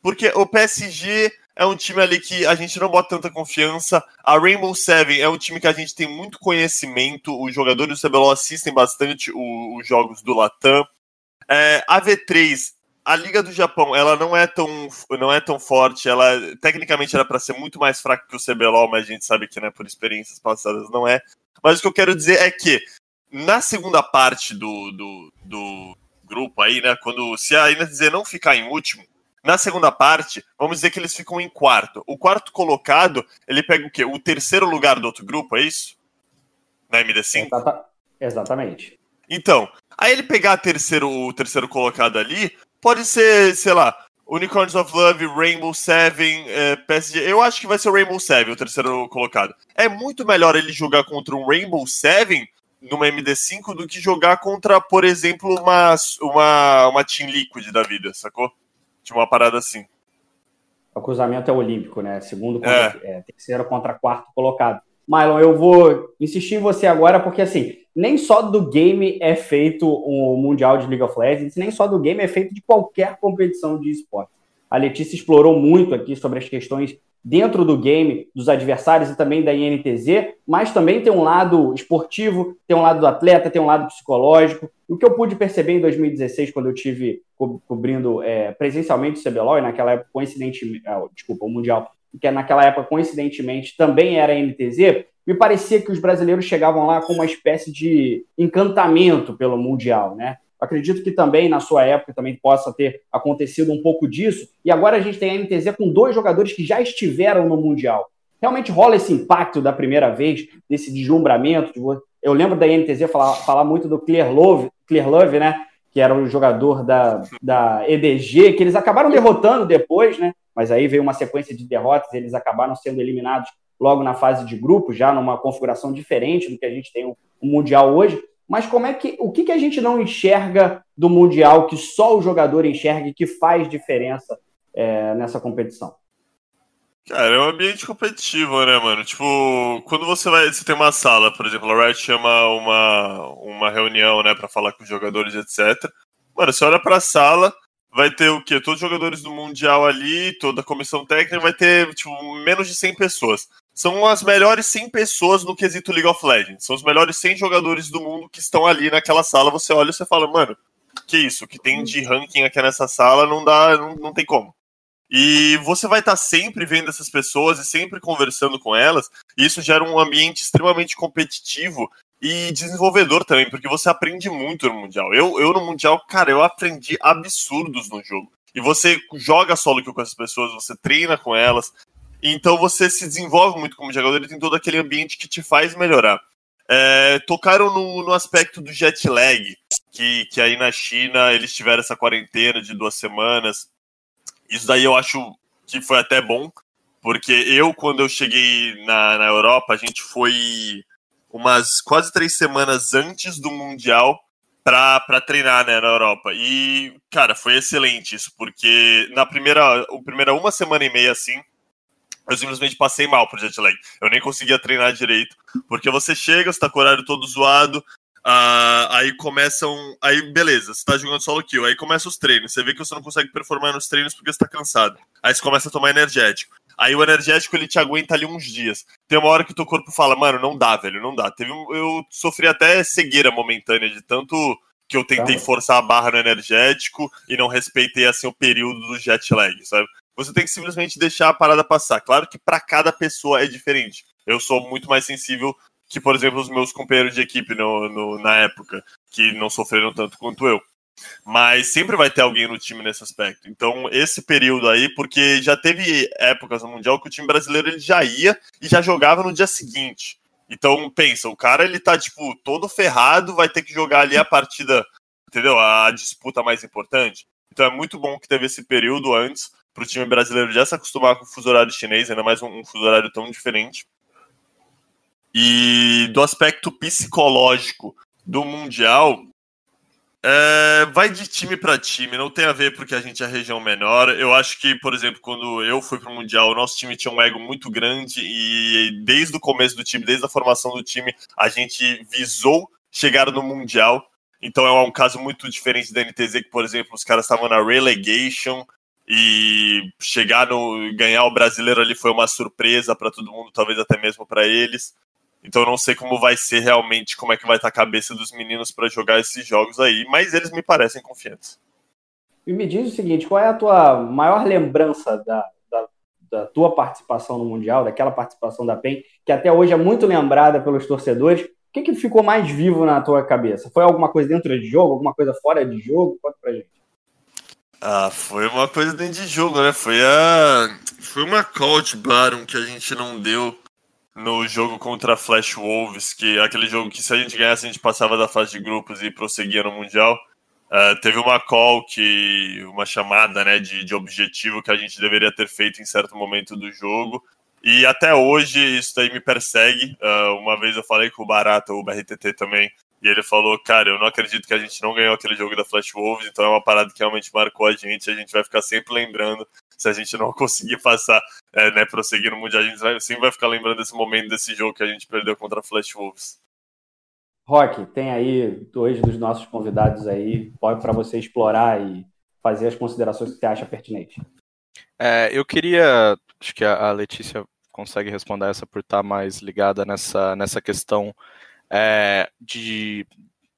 Porque o PSG é um time ali que a gente não bota tanta confiança. A Rainbow Seven é um time que a gente tem muito conhecimento. Os jogadores do CBLOL assistem bastante os jogos do Latam. É, a V3, a Liga do Japão, ela não é tão, não é tão forte. Ela tecnicamente era para ser muito mais fraca que o CBLOL, mas a gente sabe que, né, por experiências passadas, não é. Mas o que eu quero dizer é que na segunda parte do, do, do grupo aí, né? Quando se a NTZ não ficar em último, na segunda parte, vamos dizer que eles ficam em quarto. O quarto colocado, ele pega o quê? O terceiro lugar do outro grupo, é isso? Na MD5? Exata exatamente. Então, aí ele pegar terceiro, o terceiro colocado ali, pode ser, sei lá, Unicorns of Love, Rainbow Seven, é, PSG. Eu acho que vai ser o Rainbow Seven, o terceiro colocado. É muito melhor ele jogar contra um Rainbow Seven numa MD5 do que jogar contra, por exemplo, uma, uma, uma Team Liquid da vida, sacou? Tinha uma parada assim. O cruzamento é olímpico, né? Segundo contra, é. É, terceiro contra quarto colocado. Mylon, eu vou insistir em você agora, porque assim, nem só do game é feito o Mundial de League of Legends, nem só do game é feito de qualquer competição de esporte. A Letícia explorou muito aqui sobre as questões dentro do game, dos adversários e também da INTZ, mas também tem um lado esportivo, tem um lado do atleta, tem um lado psicológico. O que eu pude perceber em 2016, quando eu tive co cobrindo é, presencialmente o CBLOL, e naquela época, coincidentemente, ah, desculpa, o Mundial, que naquela época, coincidentemente, também era a INTZ, me parecia que os brasileiros chegavam lá com uma espécie de encantamento pelo Mundial, né? Acredito que também, na sua época, também possa ter acontecido um pouco disso. E agora a gente tem a NTZ com dois jogadores que já estiveram no Mundial. Realmente rola esse impacto da primeira vez, desse deslumbramento. Eu lembro da NTZ falar, falar muito do Clear Love, Clear Love, né? Que era o jogador da, da EDG, que eles acabaram derrotando depois, né? Mas aí veio uma sequência de derrotas, eles acabaram sendo eliminados logo na fase de grupo, já numa configuração diferente do que a gente tem o Mundial hoje mas como é que o que, que a gente não enxerga do Mundial que só o jogador enxerga e que faz diferença é, nessa competição? Cara, é um ambiente competitivo, né, mano? Tipo, quando você vai. Você tem uma sala, por exemplo, a Riot chama uma, uma reunião, né, pra falar com os jogadores, etc. Mano, você olha pra sala, vai ter o quê? Todos os jogadores do Mundial ali, toda a comissão técnica, vai ter, tipo, menos de 100 pessoas são as melhores 100 pessoas no quesito League of Legends. São os melhores 100 jogadores do mundo que estão ali naquela sala. Você olha e você fala, mano, que isso? O que tem de ranking aqui nessa sala não dá, não, não tem como. E você vai estar sempre vendo essas pessoas e sempre conversando com elas. E isso gera um ambiente extremamente competitivo e desenvolvedor também, porque você aprende muito no Mundial. Eu, eu no Mundial, cara, eu aprendi absurdos no jogo. E você joga solo com essas pessoas, você treina com elas, então você se desenvolve muito como jogador e tem todo aquele ambiente que te faz melhorar. É, tocaram no, no, aspecto do jet lag, que, que aí na China eles tiveram essa quarentena de duas semanas. Isso daí eu acho que foi até bom, porque eu, quando eu cheguei na, na Europa, a gente foi umas quase três semanas antes do Mundial para treinar né, na Europa. E, cara, foi excelente isso, porque na primeira, a primeira uma semana e meia, assim, eu simplesmente passei mal pro jet lag. Eu nem conseguia treinar direito. Porque você chega, você tá com o horário todo zoado, uh, aí começam. Aí, beleza, você tá jogando solo kill. Aí começam os treinos. Você vê que você não consegue performar nos treinos porque você tá cansado. Aí você começa a tomar energético. Aí o energético ele te aguenta ali uns dias. Tem uma hora que o teu corpo fala, mano, não dá, velho, não dá. Teve um, eu sofri até cegueira momentânea de tanto que eu tentei forçar a barra no energético e não respeitei assim o período do jet lag, sabe? Você tem que simplesmente deixar a parada passar. Claro que para cada pessoa é diferente. Eu sou muito mais sensível que, por exemplo, os meus companheiros de equipe no, no, na época, que não sofreram tanto quanto eu. Mas sempre vai ter alguém no time nesse aspecto. Então, esse período aí, porque já teve épocas no Mundial que o time brasileiro ele já ia e já jogava no dia seguinte. Então, pensa, o cara ele tá, tipo, todo ferrado, vai ter que jogar ali a partida, entendeu? A disputa mais importante. Então é muito bom que teve esse período antes para o time brasileiro já se acostumar com o fuso horário chinês, ainda mais um, um fuso horário tão diferente. E do aspecto psicológico do Mundial, é, vai de time para time, não tem a ver porque a gente é a região menor. Eu acho que, por exemplo, quando eu fui para o Mundial, o nosso time tinha um ego muito grande e desde o começo do time, desde a formação do time, a gente visou chegar no Mundial. Então é um caso muito diferente da NTZ, que, por exemplo, os caras estavam na relegation, e chegar no ganhar o brasileiro ali foi uma surpresa para todo mundo, talvez até mesmo para eles. Então não sei como vai ser realmente, como é que vai estar a cabeça dos meninos para jogar esses jogos aí, mas eles me parecem confiantes. E me diz o seguinte, qual é a tua maior lembrança da, da, da tua participação no Mundial, daquela participação da PEN, que até hoje é muito lembrada pelos torcedores? O que, que ficou mais vivo na tua cabeça? Foi alguma coisa dentro de jogo, alguma coisa fora de jogo? Conta pra gente. Ah, foi uma coisa dentro de jogo, né? Foi a. Foi uma call de Baron que a gente não deu no jogo contra a Flash Wolves, que é aquele jogo que se a gente ganhasse, a gente passava da fase de grupos e prosseguia no Mundial. Uh, teve uma call que. uma chamada né, de, de objetivo que a gente deveria ter feito em certo momento do jogo. E até hoje isso aí me persegue. Uh, uma vez eu falei com o Barata, o BRTT também, e ele falou, cara, eu não acredito que a gente não ganhou aquele jogo da Flash Wolves, então é uma parada que realmente marcou a gente, a gente vai ficar sempre lembrando se a gente não conseguir passar, é, né, prosseguir no Mundial, a gente vai, sempre vai ficar lembrando desse momento desse jogo que a gente perdeu contra a Flash Wolves. Rock, tem aí dois dos nossos convidados aí, pode para você explorar e fazer as considerações que você acha pertinente. É, eu queria, acho que a Letícia consegue responder essa por estar mais ligada nessa, nessa questão é, de,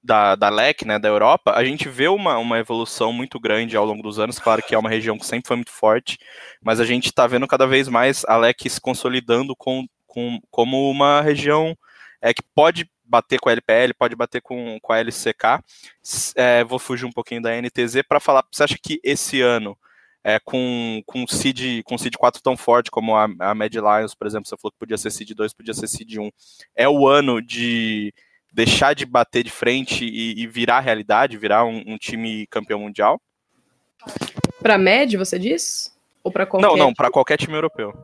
da, da LEC, né, da Europa, a gente vê uma, uma evolução muito grande ao longo dos anos, claro que é uma região que sempre foi muito forte, mas a gente está vendo cada vez mais a LEC se consolidando com, com, como uma região é, que pode bater com a LPL, pode bater com, com a LCK. É, vou fugir um pouquinho da NTZ para falar. Você acha que esse ano, é, com, com seed, com seed 4 tão forte como a, a Mad Lions, por exemplo, você falou que podia ser seed 2, podia ser seed 1, é o ano de deixar de bater de frente e, e virar realidade, virar um, um time campeão mundial? Para Med, você diz? Ou para qualquer? Não, não, para qualquer time europeu.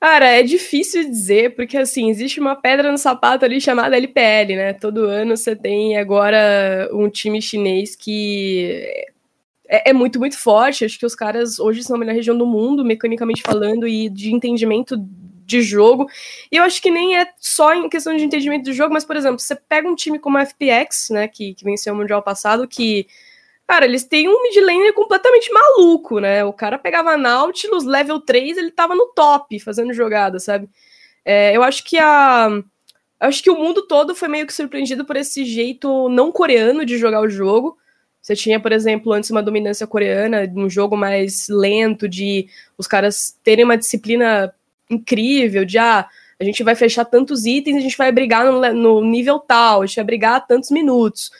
Cara, é difícil dizer, porque assim, existe uma pedra no sapato ali chamada LPL, né? Todo ano você tem agora um time chinês que é, é, muito, muito forte. Acho que os caras hoje são a melhor região do mundo, mecanicamente falando, e de entendimento de jogo. E eu acho que nem é só em questão de entendimento do jogo, mas, por exemplo, você pega um time como a FPX, né, que, que venceu o Mundial passado, que Cara, eles têm um mid laner completamente maluco, né? O cara pegava Nautilus, level 3, ele tava no top fazendo jogada, sabe? É, eu acho que a. Acho que o mundo todo foi meio que surpreendido por esse jeito não coreano de jogar o jogo. Você tinha, por exemplo, antes uma dominância coreana, um jogo mais lento, de os caras terem uma disciplina incrível, de ah, a gente vai fechar tantos itens, a gente vai brigar no, no nível tal, a gente vai brigar tantos minutos.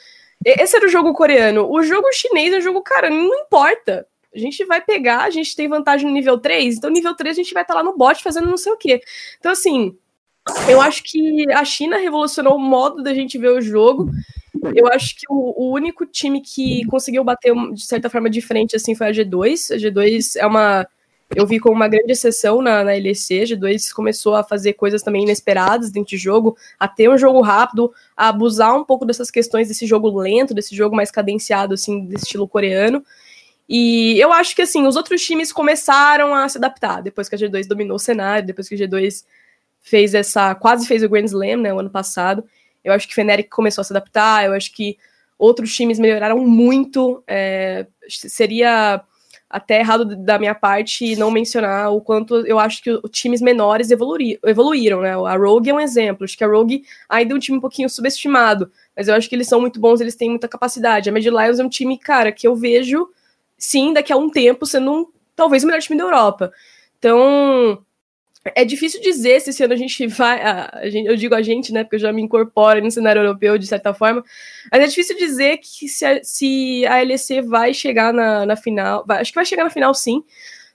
Esse era o jogo coreano. O jogo chinês é um jogo, cara, não importa. A gente vai pegar, a gente tem vantagem no nível 3, então nível 3 a gente vai estar tá lá no bot fazendo não sei o quê. Então, assim, eu acho que a China revolucionou o modo da gente ver o jogo. Eu acho que o, o único time que conseguiu bater, de certa forma, de frente, assim, foi a G2. A G2 é uma eu vi como uma grande exceção na, na LEC. G2 começou a fazer coisas também inesperadas dentro de jogo, a ter um jogo rápido, a abusar um pouco dessas questões desse jogo lento, desse jogo mais cadenciado, assim, desse estilo coreano. E eu acho que, assim, os outros times começaram a se adaptar depois que a G2 dominou o cenário, depois que a G2 fez essa. quase fez o Grand Slam, né, o ano passado. Eu acho que Fnatic começou a se adaptar, eu acho que outros times melhoraram muito. É, seria até errado da minha parte não mencionar o quanto eu acho que os times menores evoluir, evoluíram, né? A Rogue é um exemplo. Acho que a Rogue ainda é um time um pouquinho subestimado, mas eu acho que eles são muito bons, eles têm muita capacidade. A Mad Lions é um time, cara, que eu vejo, sim, daqui a um tempo sendo um, talvez o melhor time da Europa. Então, é difícil dizer se esse ano a gente vai. A, a gente, eu digo a gente, né? Porque eu já me incorporo no cenário europeu de certa forma. Mas é difícil dizer que se a, se a LEC vai chegar na, na final. Vai, acho que vai chegar na final sim.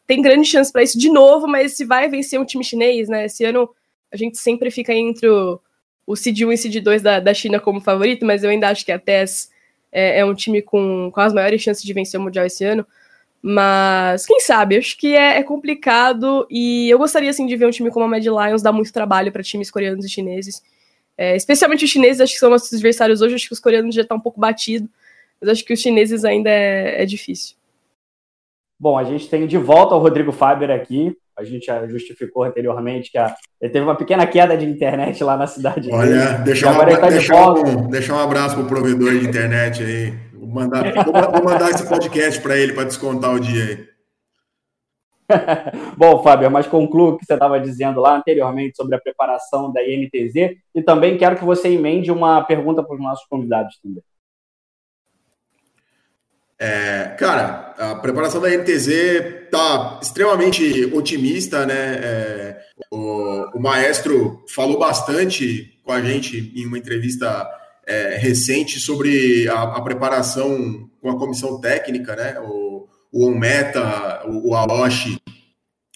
Tem grande chance para isso de novo, mas se vai vencer um time chinês, né? Esse ano a gente sempre fica entre o, o Seed 1 e Seed 2 da, da China como favorito, mas eu ainda acho que a TES é, é um time com, com as maiores chances de vencer o Mundial esse ano. Mas quem sabe? Acho que é, é, complicado e eu gostaria assim de ver um time como a Mad Lions dar muito trabalho para times coreanos e chineses. É, especialmente os chineses, acho que são nossos adversários hoje. Acho que os coreanos já estão tá um pouco batido, mas acho que os chineses ainda é, é difícil. Bom, a gente tem de volta o Rodrigo Faber aqui. A gente já justificou anteriormente que a, ele teve uma pequena queda de internet lá na cidade. Olha, deixar, um, tá deixar, um, deixar um abraço para o provedor de internet aí. Vou mandar, vou mandar esse podcast para ele para descontar o dia aí. Bom, Fábio, mas conclua o que você estava dizendo lá anteriormente sobre a preparação da INTZ e também quero que você emende uma pergunta para os nossos convidados também. É, cara, a preparação da INTZ está extremamente otimista, né? É, o, o, maestro falou bastante com a gente em uma entrevista é, recente sobre a, a, preparação com a comissão técnica, né? O, o Onmeta, o, o Aoshi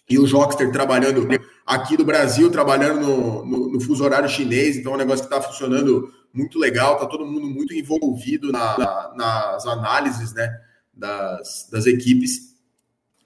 e o Jockster trabalhando aqui do Brasil, trabalhando no, no, no fuso horário chinês, então é um negócio que está funcionando muito legal, está todo mundo muito envolvido na, na, nas análises né, das, das equipes.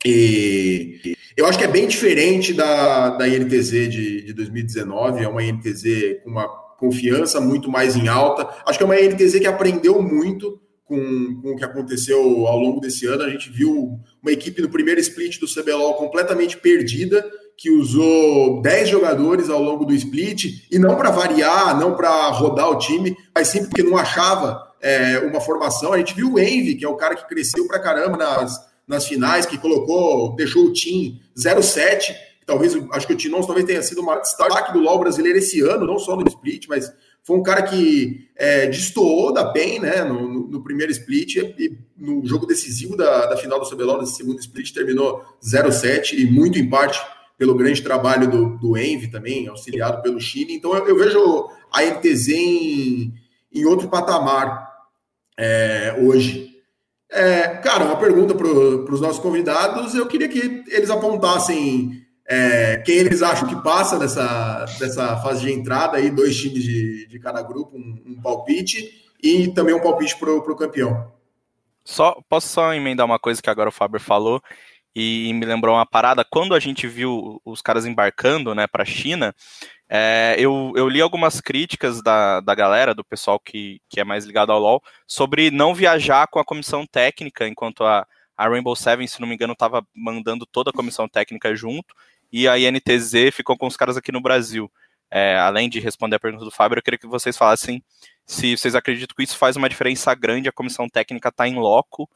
E eu acho que é bem diferente da, da INTZ de, de 2019, é uma INTZ com uma confiança muito mais em alta. Acho que é uma NTZ que aprendeu muito com, com o que aconteceu ao longo desse ano. A gente viu uma equipe no primeiro split do CBLOL completamente perdida que usou 10 jogadores ao longo do split, e não para variar, não para rodar o time, mas sim porque não achava é, uma formação. A gente viu o Envy, que é o cara que cresceu para caramba nas, nas finais, que colocou, deixou o time 0-7. Talvez, acho que o Tinons talvez tenha sido maior destaque do LoL brasileiro esse ano, não só no split, mas foi um cara que é, destoou da PEN, né, no, no, no, primeiro split, e no jogo decisivo da, da final do CBLOL, nesse segundo split, terminou 0-7, e muito em parte pelo grande trabalho do, do Envy também, auxiliado pelo Chile. Então eu, eu vejo a NTZ em, em outro patamar é, hoje. É, cara, uma pergunta para os nossos convidados, eu queria que eles apontassem é, quem eles acham que passa dessa, dessa fase de entrada aí, dois times de, de cada grupo, um, um palpite e também um palpite para o campeão. Só, posso só emendar uma coisa que agora o Faber falou e me lembrou uma parada. Quando a gente viu os caras embarcando né, para a China, é, eu, eu, li algumas críticas da, da galera, do pessoal que, que é mais ligado ao LoL, sobre não viajar com a comissão técnica, enquanto a, a Rainbow Seven, se não me engano, estava mandando toda a comissão técnica junto, e a INTZ ficou com os caras aqui no Brasil. É, além de responder a pergunta do Fábio, eu queria que vocês falassem se vocês acreditam que isso faz uma diferença grande, a comissão técnica está em loco,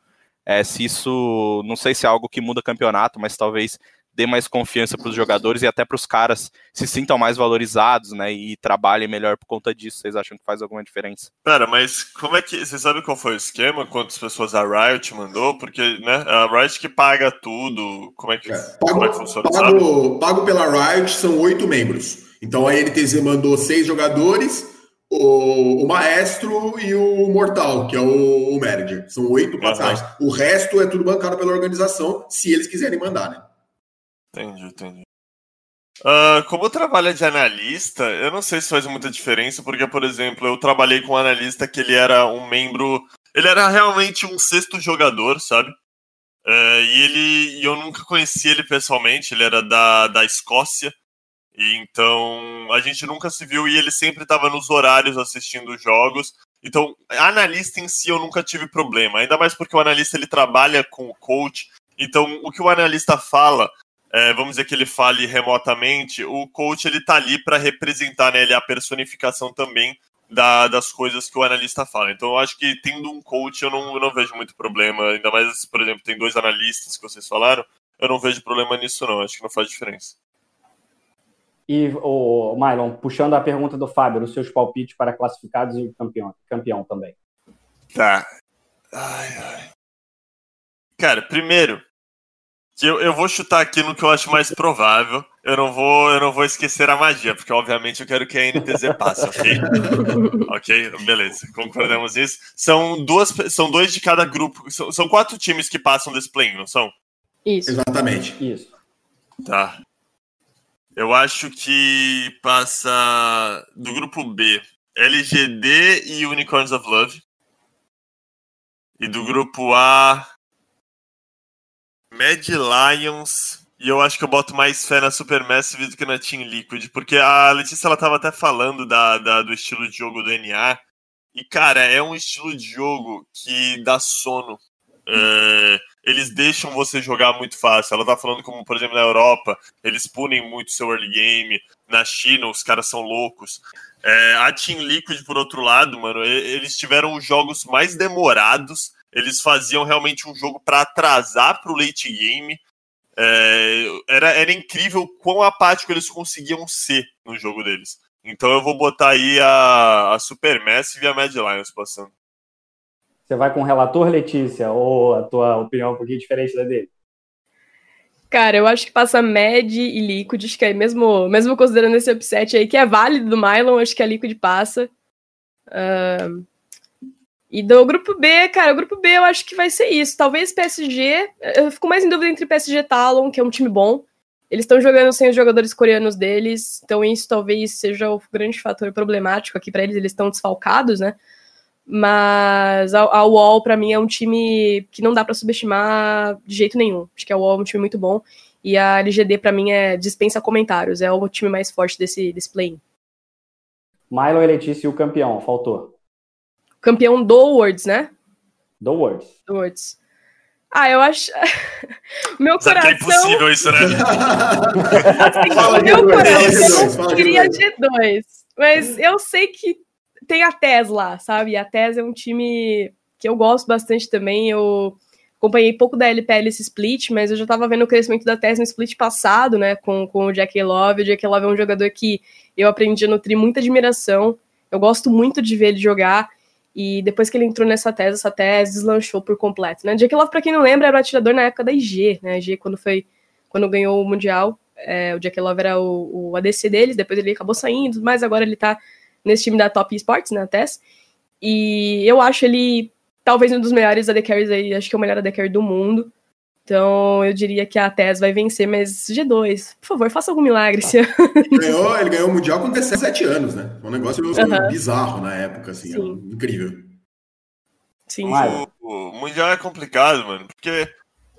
é, se isso, não sei se é algo que muda campeonato, mas talvez dê mais confiança para os jogadores e até para os caras se sintam mais valorizados, né, e trabalhem melhor por conta disso. Vocês acham que faz alguma diferença? Pera, mas como é que, você sabe qual foi o esquema? Quantas pessoas a Riot mandou? Porque, né, a Riot que paga tudo, como é que, é, pago, como é que funciona, pago, pago, pela Riot são oito membros. Então a NTZ mandou seis jogadores, o, o, Maestro e o Mortal, que é o, o Manager. São oito passagens. Uhum. O resto é tudo bancado pela organização, se eles quiserem mandar, né? Entendi, entendi. Uh, como eu trabalho de analista, eu não sei se faz muita diferença, porque, por exemplo, eu trabalhei com um analista que ele era um membro. Ele era realmente um sexto jogador, sabe? Uh, e ele. Eu nunca conheci ele pessoalmente, ele era da, da Escócia. E então a gente nunca se viu e ele sempre estava nos horários assistindo jogos. Então, analista em si eu nunca tive problema, ainda mais porque o analista ele trabalha com o coach. Então, o que o analista fala é, vamos dizer que ele fale remotamente, o coach ele tá ali para representar, né? Ele é a personificação também da, das coisas que o analista fala. Então eu acho que tendo um coach eu não, eu não vejo muito problema, ainda mais, por exemplo, tem dois analistas que vocês falaram, eu não vejo problema nisso não, acho que não faz diferença. E, o Mylon, puxando a pergunta do Fábio, os seus palpites para classificados e campeão, campeão também. Tá. Ai, ai. Cara, primeiro, eu, eu vou chutar aqui no que eu acho mais provável. Eu não vou, eu não vou esquecer a magia, porque obviamente eu quero que a NTZ passe, ok? ok, beleza, concordamos nisso. São duas, são dois de cada grupo. São, são quatro times que passam desse play, não são? Isso. Exatamente. Isso. Tá. Eu acho que passa do grupo B LGD e Unicorns of Love. E do grupo A Mad Lions. E eu acho que eu boto mais fé na Supermassive do que na Team Liquid, porque a Letícia ela tava até falando da, da, do estilo de jogo do NA. E, cara, é um estilo de jogo que dá sono. É, eles deixam você jogar muito fácil. Ela tá falando como, por exemplo, na Europa, eles punem muito seu early game. Na China, os caras são loucos. É, a Team Liquid, por outro lado, mano, eles tiveram os jogos mais demorados eles faziam realmente um jogo para atrasar para o late game. É, era, era incrível quão apático eles conseguiam ser no jogo deles. Então eu vou botar aí a, a Supermassive e a Mad Lions passando. Você vai com o relator, Letícia, ou a tua opinião é um pouquinho diferente da dele? Cara, eu acho que passa Mad e Liquid, acho que é mesmo, mesmo considerando esse upset aí, que é válido do Mylon, acho que a Liquid passa. Uh, e do grupo B, cara, o grupo B eu acho que vai ser isso. Talvez PSG. Eu fico mais em dúvida entre PSG e Talon, que é um time bom. Eles estão jogando sem os jogadores coreanos deles, então isso talvez seja o grande fator problemático aqui para eles. Eles estão desfalcados, né? Mas a, a UOL, para mim, é um time que não dá para subestimar de jeito nenhum. Acho que a UOL é um time muito bom. E a LGD, para mim, é dispensa comentários. É o time mais forte desse, desse play-in. Milo e Letícia, o campeão, faltou campeão do Worlds, né? Do Worlds. Do Worlds. Ah, eu acho. meu Sabe coração. que é impossível isso, né? assim, Fala meu coração dois, fala de queria dois. G2. Mas eu sei que tem a TES lá, sabe? A TES é um time que eu gosto bastante também. Eu acompanhei pouco da LPL esse split, mas eu já tava vendo o crescimento da TES no split passado, né? Com, com o Jack Love. O Jack Love é um jogador que eu aprendi a nutrir muita admiração. Eu gosto muito de ver ele jogar. E depois que ele entrou nessa tese, essa tese deslanchou por completo, né? Jack Love, pra quem não lembra, era o atirador na época da IG, né? A IG, quando foi, quando ganhou o Mundial, é, o Jack Love era o, o ADC deles, depois ele acabou saindo, mas agora ele tá nesse time da Top Esports, né, a TES. E eu acho ele talvez um dos melhores AD Carries aí, acho que é o melhor AD Carry do mundo. Então eu diria que a TES vai vencer, mas G2, por favor, faça algum milagre esse ano. Ganhou, ele ganhou o Mundial com 17 anos, né? Foi um negócio Aham. bizarro na época, assim. Sim. Incrível. Sim, Vai. sim. O, o Mundial é complicado, mano, porque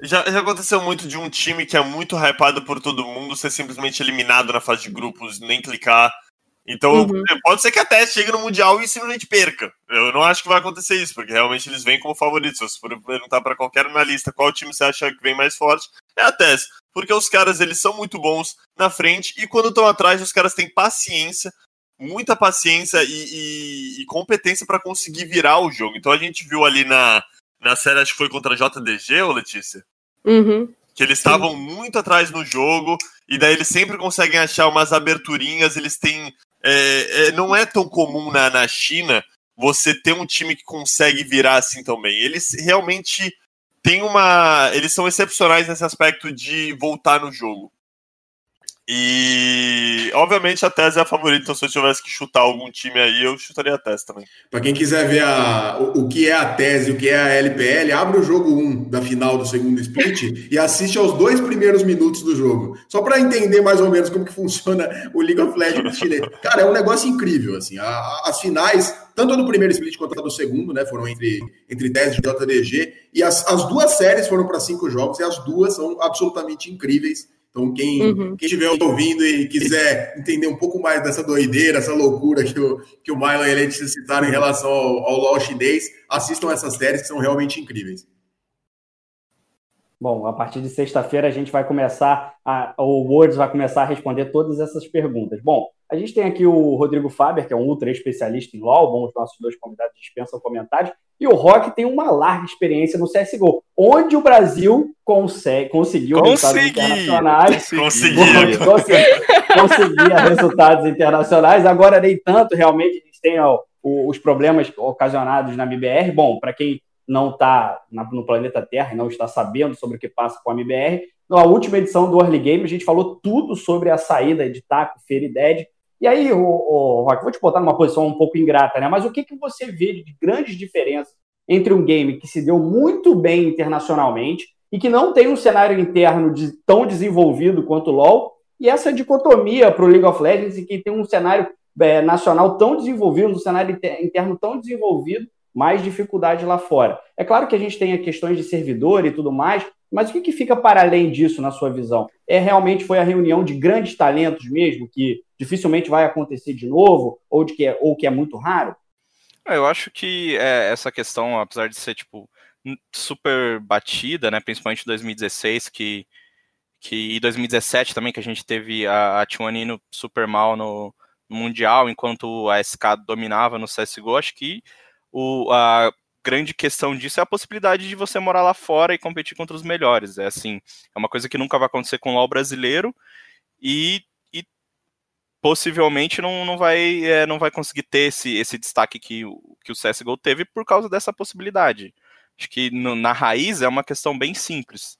já, já aconteceu muito de um time que é muito hypado por todo mundo ser simplesmente eliminado na fase de grupos, nem clicar. Então, Uhum. pode ser que até chegue no Mundial e simplesmente perca. Eu não acho que vai acontecer isso, porque realmente eles vêm como favoritos. Se você for perguntar pra qualquer analista qual time você acha que vem mais forte, é a TES. Porque os caras, eles são muito bons na frente e quando estão atrás, os caras têm paciência, muita paciência e, e- e competência pra conseguir virar o jogo. Então a gente viu ali na, na série, acho que foi contra a JDG, ô Letícia? Uhum. Que eles estavam muito atrás no jogo, e daí eles sempre conseguem achar umas aberturinhas, eles têm. É, é, não é tão comum na, na China você ter um time que consegue virar assim também. Eles realmente têm uma. Eles são excepcionais nesse aspecto de voltar no jogo. E obviamente a Tese é a favorita, então se eu tivesse que chutar algum time aí, eu chutaria a Tese também. Para quem quiser ver a- o, o que é a tese, o que é a LPL, abre o jogo 1 da final do segundo split e assiste aos dois primeiros minutos do jogo. Só para entender mais ou menos como que funciona o League of Legends chinês. Cara, é um negócio incrível, assim. A- a- as finais, tanto a do primeiro split quanto a do segundo, né, foram entre, entre TES e JDG, e as, as duas séries foram para cinco jogos e as duas são absolutamente incríveis. Então, quem, Uhum. quem estiver ouvindo e quiser entender um pouco mais dessa doideira, essa loucura que o, que o Milo e a Letícia citaram em relação ao, ao LoL chinês, assistam essas séries que são realmente incríveis. Bom, a partir de sexta-feira a gente vai começar, a, o Words vai começar a responder todas essas perguntas. Bom, a gente tem aqui o Rodrigo Faber, que é um ultra especialista em LoL, bom, os nossos dois convidados dispensam comentários, e o Rock tem uma larga experiência no CSGO, onde o Brasil consegue, conseguiu resultados Consegui! internacionais. Conseguiram. Consegui- Conseguia resultados internacionais, agora nem tanto, realmente a gente tem ó, os problemas ocasionados na MBR. Bom, para quem não está no planeta Terra e não está sabendo sobre o que passa com a MBR, na última edição do Early Game a gente falou tudo sobre a saída de Taco, Fear e Dead. E aí, o, o, Rock, vou te botar numa posição um pouco ingrata, né? Mas o que, que você vê de grandes diferenças entre um game que se deu muito bem internacionalmente e que não tem um cenário interno de- tão desenvolvido quanto o LoL, e essa dicotomia para o League of Legends, e que tem um cenário é, nacional tão desenvolvido, um cenário inter- interno tão desenvolvido, mais dificuldade lá fora. É claro que a gente tem questões de servidor e tudo mais, mas o que, que fica para além disso, na sua visão? É realmente foi a reunião de grandes talentos mesmo, que dificilmente vai acontecer de novo, ou, de que, é, ou que é muito raro? É, Eu acho que é, essa questão, apesar de ser tipo super batida, né, principalmente em 2016, que que e 2017 também que a gente teve a, a T1 indo super mal no, no mundial, enquanto a SK dominava no CS:GO, acho que o, a grande questão disso é a possibilidade de você morar lá fora e competir contra os melhores. É assim, é uma coisa que nunca vai acontecer com o LoL brasileiro e possivelmente não, não, vai, é, não vai conseguir ter esse, esse destaque que, o- que o CSGO teve por causa dessa possibilidade. Acho que no- na raiz é uma questão bem simples.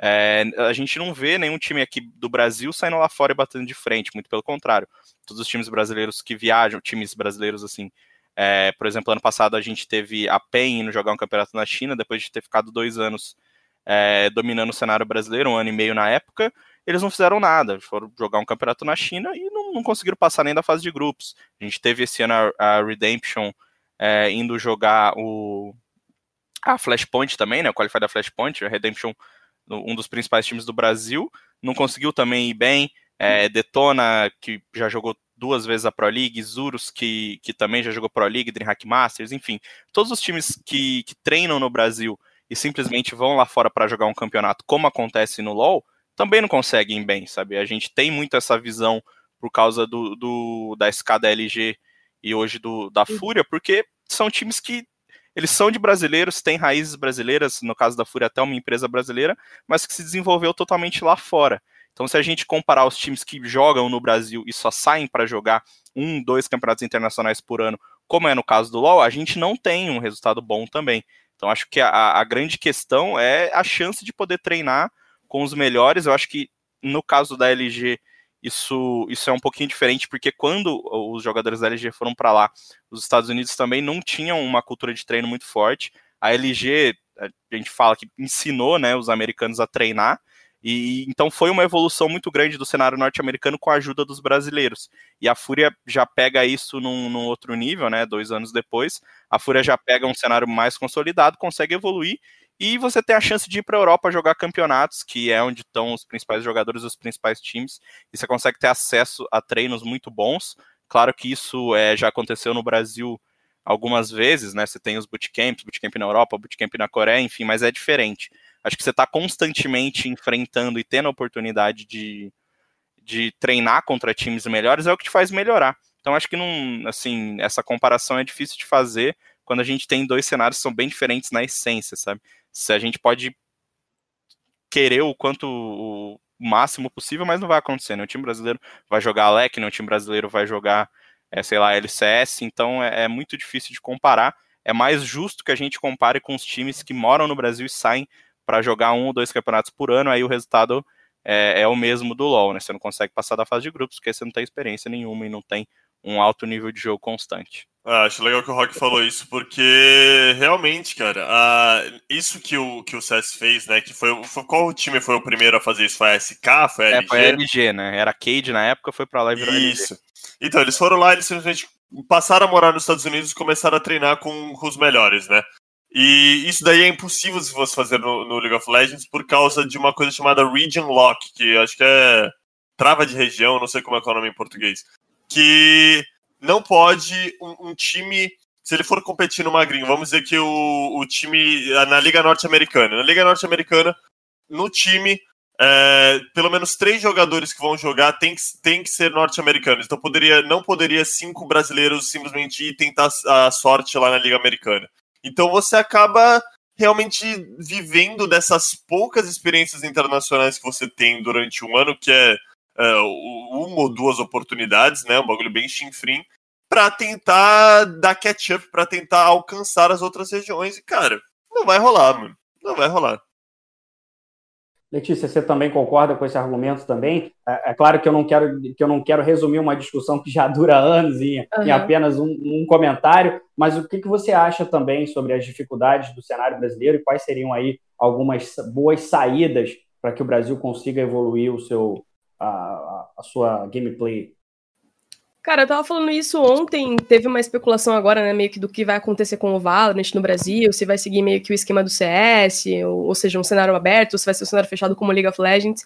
É, a gente não vê nenhum time aqui do Brasil saindo lá fora e batendo de frente, muito pelo contrário. Todos os times brasileiros que viajam, times brasileiros assim, é, por exemplo, ano passado a gente teve a PEN indo jogar um campeonato na China, depois de ter ficado dois anos é, dominando o cenário brasileiro, um ano e meio na época, eles não fizeram nada, foram jogar um campeonato na China e não, não conseguiram passar nem da fase de grupos. A gente teve esse ano a, a Redemption é, indo jogar o a Flashpoint também, né, o Qualify da Flashpoint, a Redemption, um dos principais times do Brasil, não conseguiu também ir bem, é, Detona, que já jogou duas vezes a Pro League, Zurus, que, que também já jogou Pro League, DreamHack Masters, enfim, todos os times que, que treinam no Brasil e simplesmente vão lá fora para jogar um campeonato, como acontece no LoL, também não conseguem bem, sabe? A gente tem muito essa visão por causa do, do da escada LG e hoje do, da Fúria, porque são times que eles são de brasileiros, têm raízes brasileiras, no caso da Fúria até uma empresa brasileira, mas que se desenvolveu totalmente lá fora. Então, se a gente comparar os times que jogam no Brasil e só saem para jogar um, dois campeonatos internacionais por ano, como é no caso do LoL, a gente não tem um resultado bom também. Então, acho que a, a grande questão é a chance de poder treinar com os melhores. Eu acho que no caso da LG, isso, isso é um pouquinho diferente, porque quando os jogadores da LG foram para lá, os Estados Unidos também não tinham uma cultura de treino muito forte. A LG, a gente fala que ensinou né, os americanos a treinar, e então foi uma evolução muito grande do cenário norte-americano com a ajuda dos brasileiros. E a Fúria já pega isso num, num, outro nível, né? Dois anos depois, a Fúria já pega um cenário mais consolidado, consegue evoluir e você tem a chance de ir para a Europa jogar campeonatos, que é onde estão os principais jogadores dos principais times, e você consegue ter acesso a treinos muito bons. Claro que isso é, já aconteceu no Brasil algumas vezes, né? Você tem os bootcamps, bootcamp na Europa, bootcamp na Coreia, enfim, mas é diferente acho que você está constantemente enfrentando e tendo a oportunidade de, de treinar contra times melhores é o que te faz melhorar. Então acho que não, assim, essa comparação é difícil de fazer quando a gente tem dois cenários que são bem diferentes na essência, sabe? Se a gente pode querer o quanto o máximo possível, mas não vai acontecer, né? O time brasileiro vai jogar Alec, né? o time brasileiro vai jogar, é, sei lá, LCS, então é, é muito difícil de comparar. É mais justo que a gente compare com os times que moram no Brasil e saem para jogar um ou dois campeonatos por ano, aí o resultado é, é, o mesmo do LoL, né? Você não consegue passar da fase de grupos porque você não tem experiência nenhuma e não tem um alto nível de jogo constante. Ah, acho legal que o Rock falou isso, porque realmente, cara, ah, isso que o, que o CS fez, né? Que foi, foi, Qual time foi o primeiro a fazer isso? Foi a SK? Foi a LG? É, foi a LG, né? Era Cade na época, foi pra lá e virou Isso. LG. Então, eles foram lá, eles simplesmente passaram a morar nos Estados Unidos e começaram a treinar com os melhores, né? E isso daí é impossível se você fazer no, no, League of Legends por causa de uma coisa chamada Region Lock, que acho que é trava de região, não sei como é, é o nome em português. Que não pode um, um time, se ele for competir no Magrinho, vamos dizer que o, o time na Liga Norte-Americana. Na Liga Norte-Americana, no time, é, pelo menos três jogadores que vão jogar tem que, tem que ser norte-americanos. Então poderia, não poderia cinco brasileiros simplesmente ir tentar a sorte lá na Liga Americana. Então você acaba realmente vivendo dessas poucas experiências internacionais que você tem durante um ano, que é uh, uma ou duas oportunidades, né? Um bagulho bem chinfrim, para tentar dar catch-up, para tentar alcançar as outras regiões. E, cara, não vai rolar, mano. Não vai rolar. Letícia, você também concorda com esse argumento também? É, é, claro que eu não quero que eu não quero resumir uma discussão que já dura anos em, uhum. em apenas um, um, comentário, mas o que, que você acha também sobre as dificuldades do cenário brasileiro e quais seriam aí algumas boas saídas para que o Brasil consiga evoluir o seu a, a sua gameplay Cara, eu tava falando isso ontem, teve uma especulação agora, né, meio que do que vai acontecer com o Valorant no Brasil, se vai seguir meio que o esquema do CS, ou, ou seja, um cenário aberto, ou se vai ser um cenário fechado como League of Legends.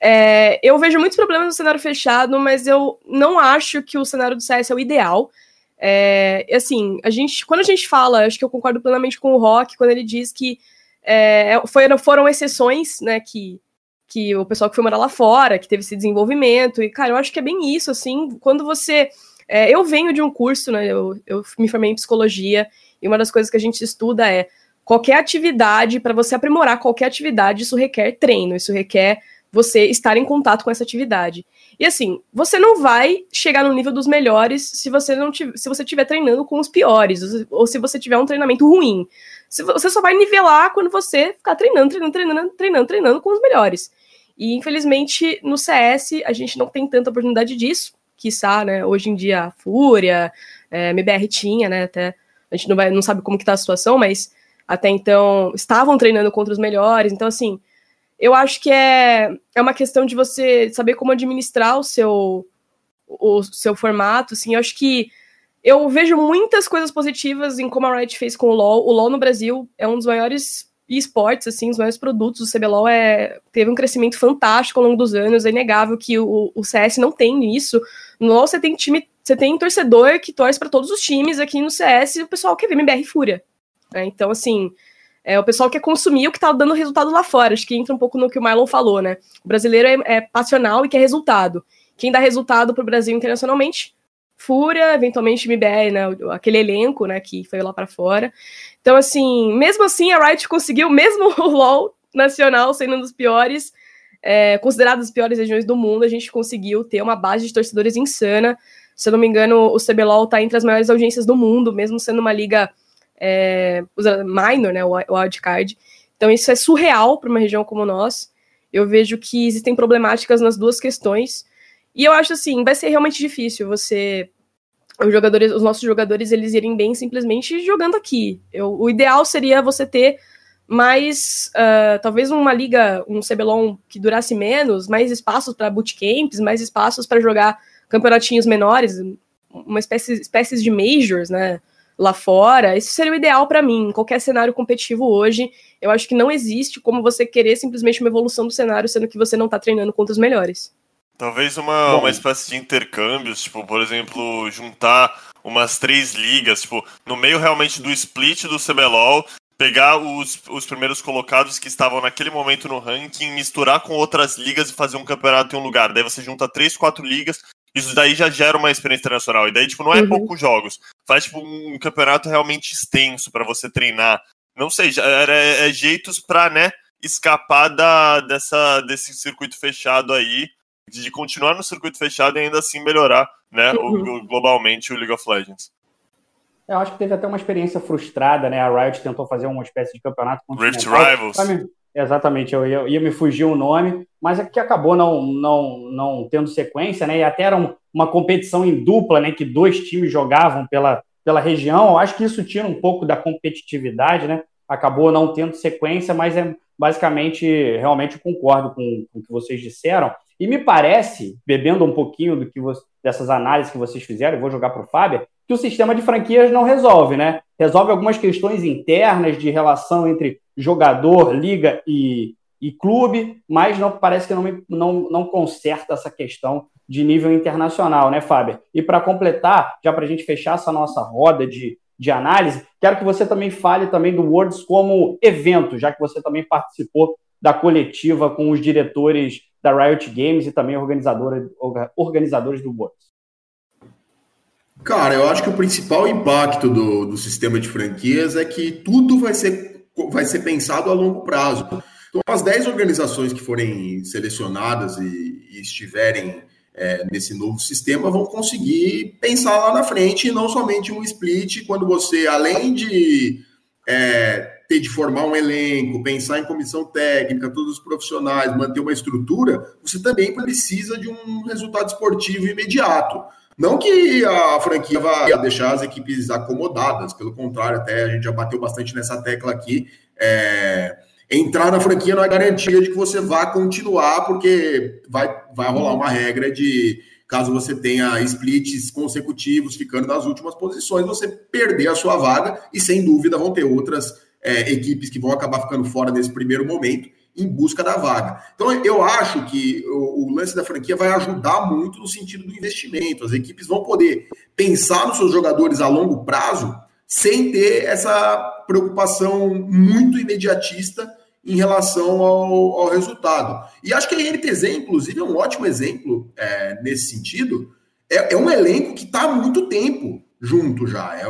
É, eu vejo muitos problemas no cenário fechado, mas eu não acho que o cenário do CS é o ideal. É, assim, a gente, quando a gente fala, acho que eu concordo plenamente com o Rock, quando ele diz que é, foram, foram exceções, né, que que o pessoal que foi morar lá fora, que teve esse desenvolvimento. E, cara, eu acho que é bem isso, assim, quando você. É, eu venho de um curso, né? Eu, eu me formei em psicologia, e uma das coisas que a gente estuda é qualquer atividade, para você aprimorar qualquer atividade, isso requer treino, isso requer você estar em contato com essa atividade. E assim, você não vai chegar no nível dos melhores se você não tiver, se você estiver treinando com os piores, ou se você tiver um treinamento ruim. Você só vai nivelar quando você ficar treinando, treinando, treinando, treinando, treinando com os melhores. E infelizmente no CS a gente não tem tanta oportunidade disso, quiçá, né? Hoje em dia a Fúria, é, MBR tinha, né? Até a gente não, vai, não sabe como que tá a situação, mas até então estavam treinando contra os melhores. Então, assim, eu acho que é, é uma questão de você saber como administrar o seu, o seu formato. Assim, eu acho que eu vejo muitas coisas positivas em como a Riot fez com o LoL. O LoL no Brasil é um dos maiores esportes, assim, os maiores produtos. O CBLOL é, teve um crescimento fantástico ao longo dos anos. É inegável que o, o CS não tem isso. No LoL você tem time, você tem torcedor que torce para todos os times. Aqui no CS o pessoal quer ver MBR Fúria. É, então, assim, É, o pessoal quer consumir o que tá dando resultado lá fora. Acho que entra um pouco no que o Mylon falou, né? O brasileiro é, é passional e quer resultado. Quem dá resultado pro Brasil internacionalmente? Fúria, eventualmente MBR, né? Aquele elenco, né, que foi lá para fora. Então, assim, mesmo assim, a Riot conseguiu, mesmo o LoL nacional sendo um dos piores, é, considerado as piores regiões do mundo, a gente conseguiu ter uma base de torcedores insana. Se eu não me engano, o CBLOL tá entre as maiores audiências do mundo, mesmo sendo uma liga é, minor, né, o wildcard. Então isso é surreal para uma região como nós. Eu vejo que existem problemáticas nas duas questões. E eu acho assim, vai ser realmente difícil você os jogadores, os nossos jogadores, eles irem bem simplesmente jogando aqui. Eu, o ideal seria você ter mais, uh, talvez uma liga, um CBLOL que durasse menos, mais espaços para bootcamps, mais espaços para jogar campeonatinhos menores, uma espécie espécies de majors, né? lá fora, isso seria o ideal para mim. Em qualquer cenário competitivo hoje, eu acho que não existe como você querer simplesmente uma evolução do cenário, sendo que você não tá treinando contra os melhores. Talvez uma, uma espécie de intercâmbios, tipo, por exemplo, juntar umas três ligas, tipo, no meio realmente do split do CBLOL, pegar os, os primeiros colocados que estavam naquele momento no ranking, misturar com outras ligas e fazer um campeonato em um lugar. Daí você junta três, quatro ligas, isso daí já gera uma experiência internacional. E daí, tipo, não é uhum. poucos jogos. Faz, tipo, um campeonato realmente extenso para você treinar. Não sei, era, é, é jeitos pra, né, escapar da, dessa, desse circuito fechado aí, de continuar no circuito fechado e ainda assim melhorar, né, uhum. o, globalmente o League of Legends. Eu acho que teve até uma experiência frustrada, né? A Riot tentou fazer uma espécie de campeonato Rift Rivals. Exatamente, eu ia, ia, me fugir o nome, mas é que acabou não, não, não tendo sequência, né? E até era um, uma competição em dupla, né? Que dois times jogavam pela, pela região. Eu acho que isso tira um pouco da competitividade, né? Acabou não tendo sequência, mas é basicamente, realmente concordo com, com o que vocês disseram. E me parece, bebendo um pouquinho do que você, dessas análises que vocês fizeram, vou jogar para o Fábio, que o sistema de franquias não resolve, né? Resolve algumas questões internas de relação entre jogador, liga e, e clube, mas não parece que não, não, não conserta essa questão de nível internacional, né, Fábio? E para completar, já para a gente fechar essa nossa roda de, de análise, quero que você também fale também do Worlds como evento, já que você também participou da coletiva com os diretores da Riot Games e também organizadora, organizadores do Worlds. Cara, eu acho que o principal impacto do, do sistema de franquias é que tudo vai ser vai ser pensado a longo prazo. Então, as 10 organizações que forem selecionadas e, e estiverem é, nesse novo sistema vão conseguir pensar lá na frente, e não somente um split, quando você, além de é, ter de formar um elenco, pensar em comissão técnica, todos os profissionais, manter uma estrutura, você também precisa de um resultado esportivo imediato. Não que a franquia vá deixar as equipes acomodadas, pelo contrário, até a gente já bateu bastante nessa tecla aqui. É, entrar na franquia não é garantia de que você vá continuar, porque vai, vai rolar uma regra de caso você tenha splits consecutivos ficando nas últimas posições, você perder a sua vaga e sem dúvida vão ter outras é, equipes que vão acabar ficando fora nesse primeiro momento em busca da vaga. Então, eu acho que o, o, lance da franquia vai ajudar muito no sentido do investimento. As equipes vão poder pensar nos seus jogadores a longo prazo sem ter essa preocupação muito imediatista em relação ao, ao resultado. E acho que a NTZ, inclusive, é um ótimo exemplo é, nesse sentido. É, é um elenco que está há muito tempo junto já. É,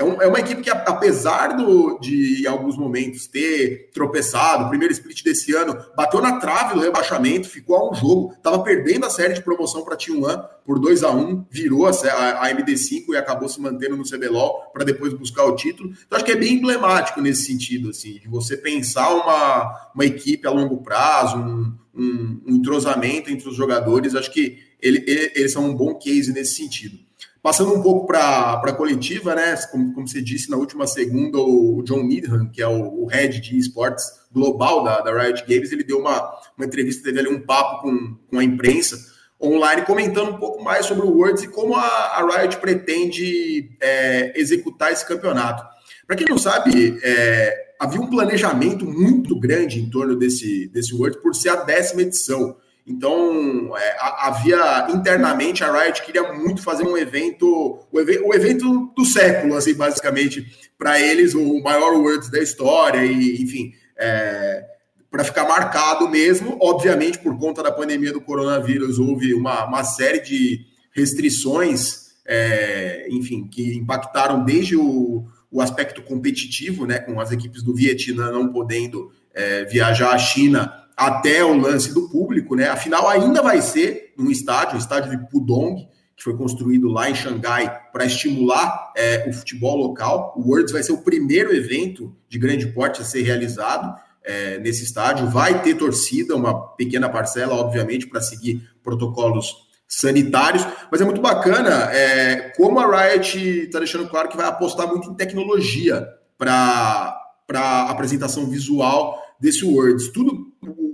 é, um, é, uma equipe que, apesar do, de, em alguns momentos, ter tropeçado, o primeiro split desse ano, bateu na trave do rebaixamento, ficou a um jogo, estava perdendo a série de promoção para T1 por 2 a 1 virou a, a, a, MD5 e acabou se mantendo no CBLOL para depois buscar o título. Então, acho que é bem emblemático nesse sentido, assim, de você pensar uma, uma equipe a longo prazo, um, um, um entrosamento entre os jogadores. Acho que ele, ele, eles são um bom case nesse sentido. Passando um pouco para a coletiva, né? Como, como você disse, na última segunda, o John Needham, que é o, o head de esportes global da, da Riot Games, ele deu uma, uma entrevista, teve ali um papo com, com a imprensa online, comentando um pouco mais sobre o Worlds e como a, a Riot pretende é, executar esse campeonato. Para quem não sabe, é, havia um planejamento muito grande em torno desse, desse Worlds por ser a décima edição. Então, é, havia internamente a Riot queria muito fazer um evento, o, ev o evento do século, assim, basicamente, para eles, o maior Worlds da história, e enfim, é, para ficar marcado mesmo. Obviamente, por conta da pandemia do coronavírus, houve uma, uma série de restrições, é, enfim, que impactaram desde o, o aspecto competitivo, né, com as equipes do Vietnã não podendo é, viajar à China até o lance do público, né? Afinal, ainda vai ser num estádio, o estádio de Pudong, que foi construído lá em Xangai para estimular é, o futebol local. O Worlds vai ser o primeiro evento de grande porte a ser realizado é, nesse estádio. Vai ter torcida, uma pequena parcela, obviamente, para seguir protocolos sanitários, mas é muito bacana é, como a Riot está deixando claro que vai apostar muito em tecnologia para a apresentação visual desse Worlds. Tudo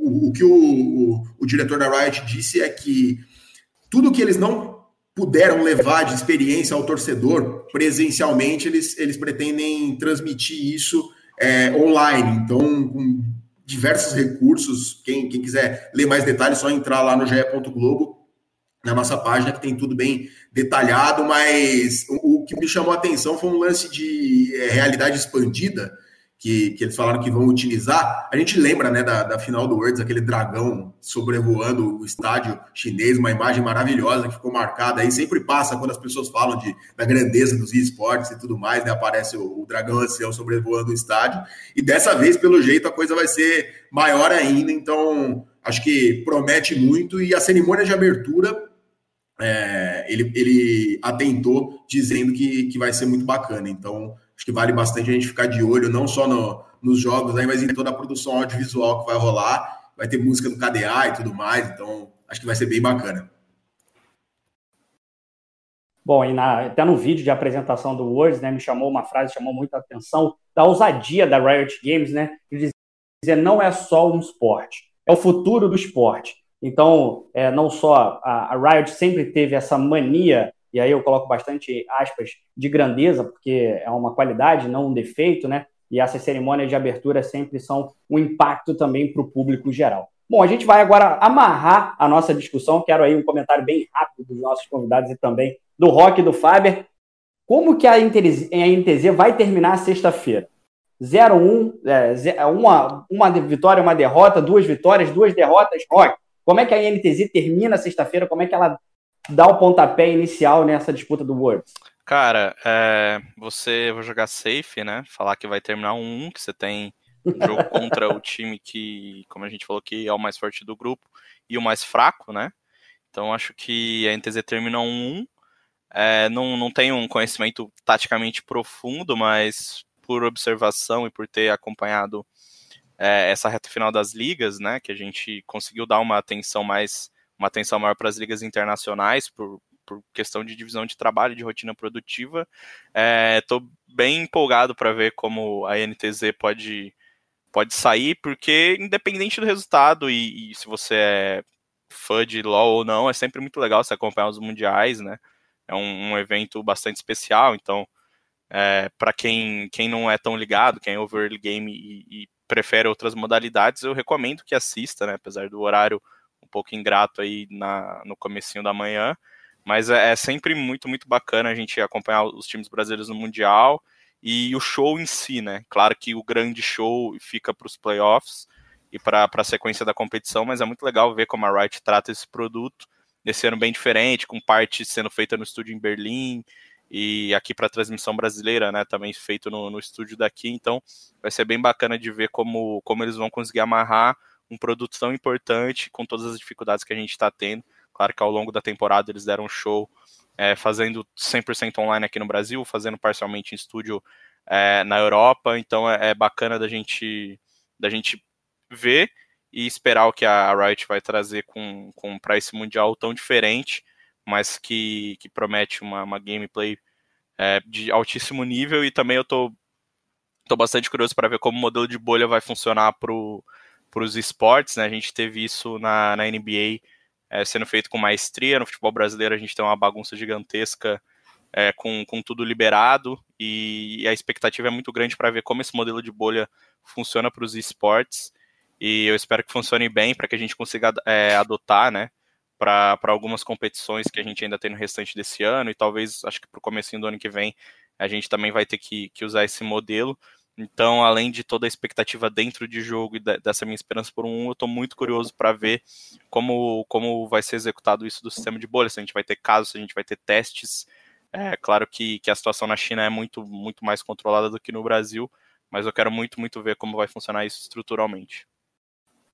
o, que o, o, o, diretor da Riot disse é que tudo que eles não puderam levar de experiência ao torcedor presencialmente, eles, eles pretendem transmitir isso é, online. Então, com diversos recursos, quem, quem quiser ler mais detalhes, é só entrar lá no ge.globo, na nossa página, que tem tudo bem detalhado, mas o, o que me chamou a atenção foi um lance de é, realidade expandida, que, que, eles falaram que vão utilizar. A gente lembra né, da, da, final do Worlds, aquele dragão sobrevoando o estádio chinês, uma imagem maravilhosa que ficou marcada aí. Sempre passa quando as pessoas falam de, da grandeza dos esportes e tudo mais, né, aparece o, o dragão ancião sobrevoando o estádio. E dessa vez, pelo jeito, a coisa vai ser maior ainda. Então, acho que promete muito. E a cerimônia de abertura. É, ele, ele atentou dizendo que, que vai ser muito bacana. Então, acho que vale bastante a gente ficar de olho, não só no, nos jogos, aí, mas em toda a produção audiovisual que vai rolar. Vai ter música do KDA e tudo mais, então acho que vai ser bem bacana. Bom, e na, até no vídeo de apresentação do Words, né, me chamou uma frase, chamou muita atenção, da ousadia da Riot Games, né, de dizer não é só um esporte, é o futuro do esporte. Então, é, não só a, a Riot sempre teve essa mania e aí eu coloco bastante aspas de grandeza, porque é uma qualidade, não um defeito, né? E essas cerimônias de abertura sempre são um impacto também para o público geral. Bom, a gente vai agora amarrar a nossa discussão. Quero aí um comentário bem rápido dos nossos convidados e também do Rock e do Faber. Como que a NTZ vai terminar sexta-feira? 0-1, é, uma, uma vitória, uma derrota, duas vitórias, duas derrotas. Rock, como é que a NTZ termina sexta-feira? Como é que ela dar o pontapé inicial nessa disputa do Worlds? Cara, é, você vai jogar safe, né? Falar que vai terminar um 1, que você tem jogo contra o time que, como a gente falou, que é o mais forte do grupo e o mais fraco, né? Então acho que a NTZ termina um 1. É, não, não tenho um conhecimento taticamente profundo, mas por observação e por ter acompanhado é, essa reta final das ligas, né? Que a gente conseguiu dar uma atenção mais uma atenção maior para as ligas internacionais, por, por questão de divisão de trabalho, de rotina produtiva. Estou é, bem empolgado para ver como a NTZ pode, pode sair, porque independente do resultado, e, e, se você é fã de LoL ou não, é sempre muito legal você acompanhar os mundiais, né? É um, um evento bastante especial, então é, para quem, quem não é tão ligado, quem é over game e, e prefere outras modalidades, eu recomendo que assista, né? Apesar do horário pouco ingrato aí na, no comecinho da manhã, mas é, é sempre muito, muito bacana a gente acompanhar os times brasileiros no Mundial e o show em si, né? Claro que o grande show fica para os playoffs e para a sequência da competição, mas é muito legal ver como a Riot trata esse produto nesse ano bem diferente, com parte sendo feita no estúdio em Berlim e aqui para a transmissão brasileira, né? Também feito no, no estúdio daqui, então vai ser bem bacana de ver como, como eles vão conseguir amarrar um produto tão importante, com todas as dificuldades que a gente está tendo. Claro que ao longo da temporada eles deram um show é, fazendo 100% online aqui no Brasil, fazendo parcialmente em estúdio é, na Europa, então é, é, bacana da gente, da gente ver e esperar o que a Riot vai trazer com, com para esse Mundial tão diferente, mas que, que promete uma, uma gameplay é, de altíssimo nível e também eu tô, tô bastante curioso para ver como o modelo de bolha vai funcionar para os esportes, né? A gente teve isso na, na NBA é, sendo feito com maestria. No futebol brasileiro a gente tem uma bagunça gigantesca é, com, com tudo liberado e, e a expectativa é muito grande para ver como esse modelo de bolha funciona para os esportes. e eu espero que funcione bem para que a gente consiga é, adotar, né, para algumas competições que a gente ainda tem no restante desse ano e talvez, acho que para o começo do ano que vem, a gente também vai ter que, que usar esse modelo. Então, além de toda a expectativa dentro de jogo e dessa minha esperança por um, eu estou muito curioso para ver como, como vai ser executado isso do sistema de bolha, se a gente vai ter casos, se a gente vai ter testes. É claro que, que a situação na China é muito, muito mais controlada do que no Brasil, mas eu quero muito, muito ver como vai funcionar isso estruturalmente.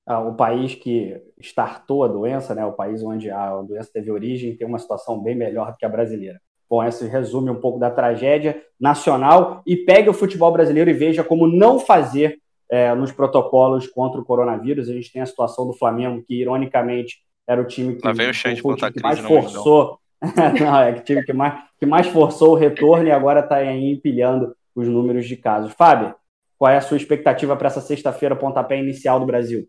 Ah, o país que startou a doença, né, o país onde a doença teve origem, tem uma situação bem melhor do que a brasileira. Bom, esse resume um pouco da tragédia nacional e pegue o futebol brasileiro e veja como não fazer é, nos protocolos contra o coronavírus. A gente tem a situação do Flamengo, que ironicamente era o time que, Lá veio o, o, o time que mais forçou. não, é o time que mais, que mais forçou o retorno e agora está aí empilhando os números de casos. Fábio, qual é a sua expectativa para essa sexta-feira, pontapé inicial do Brasil?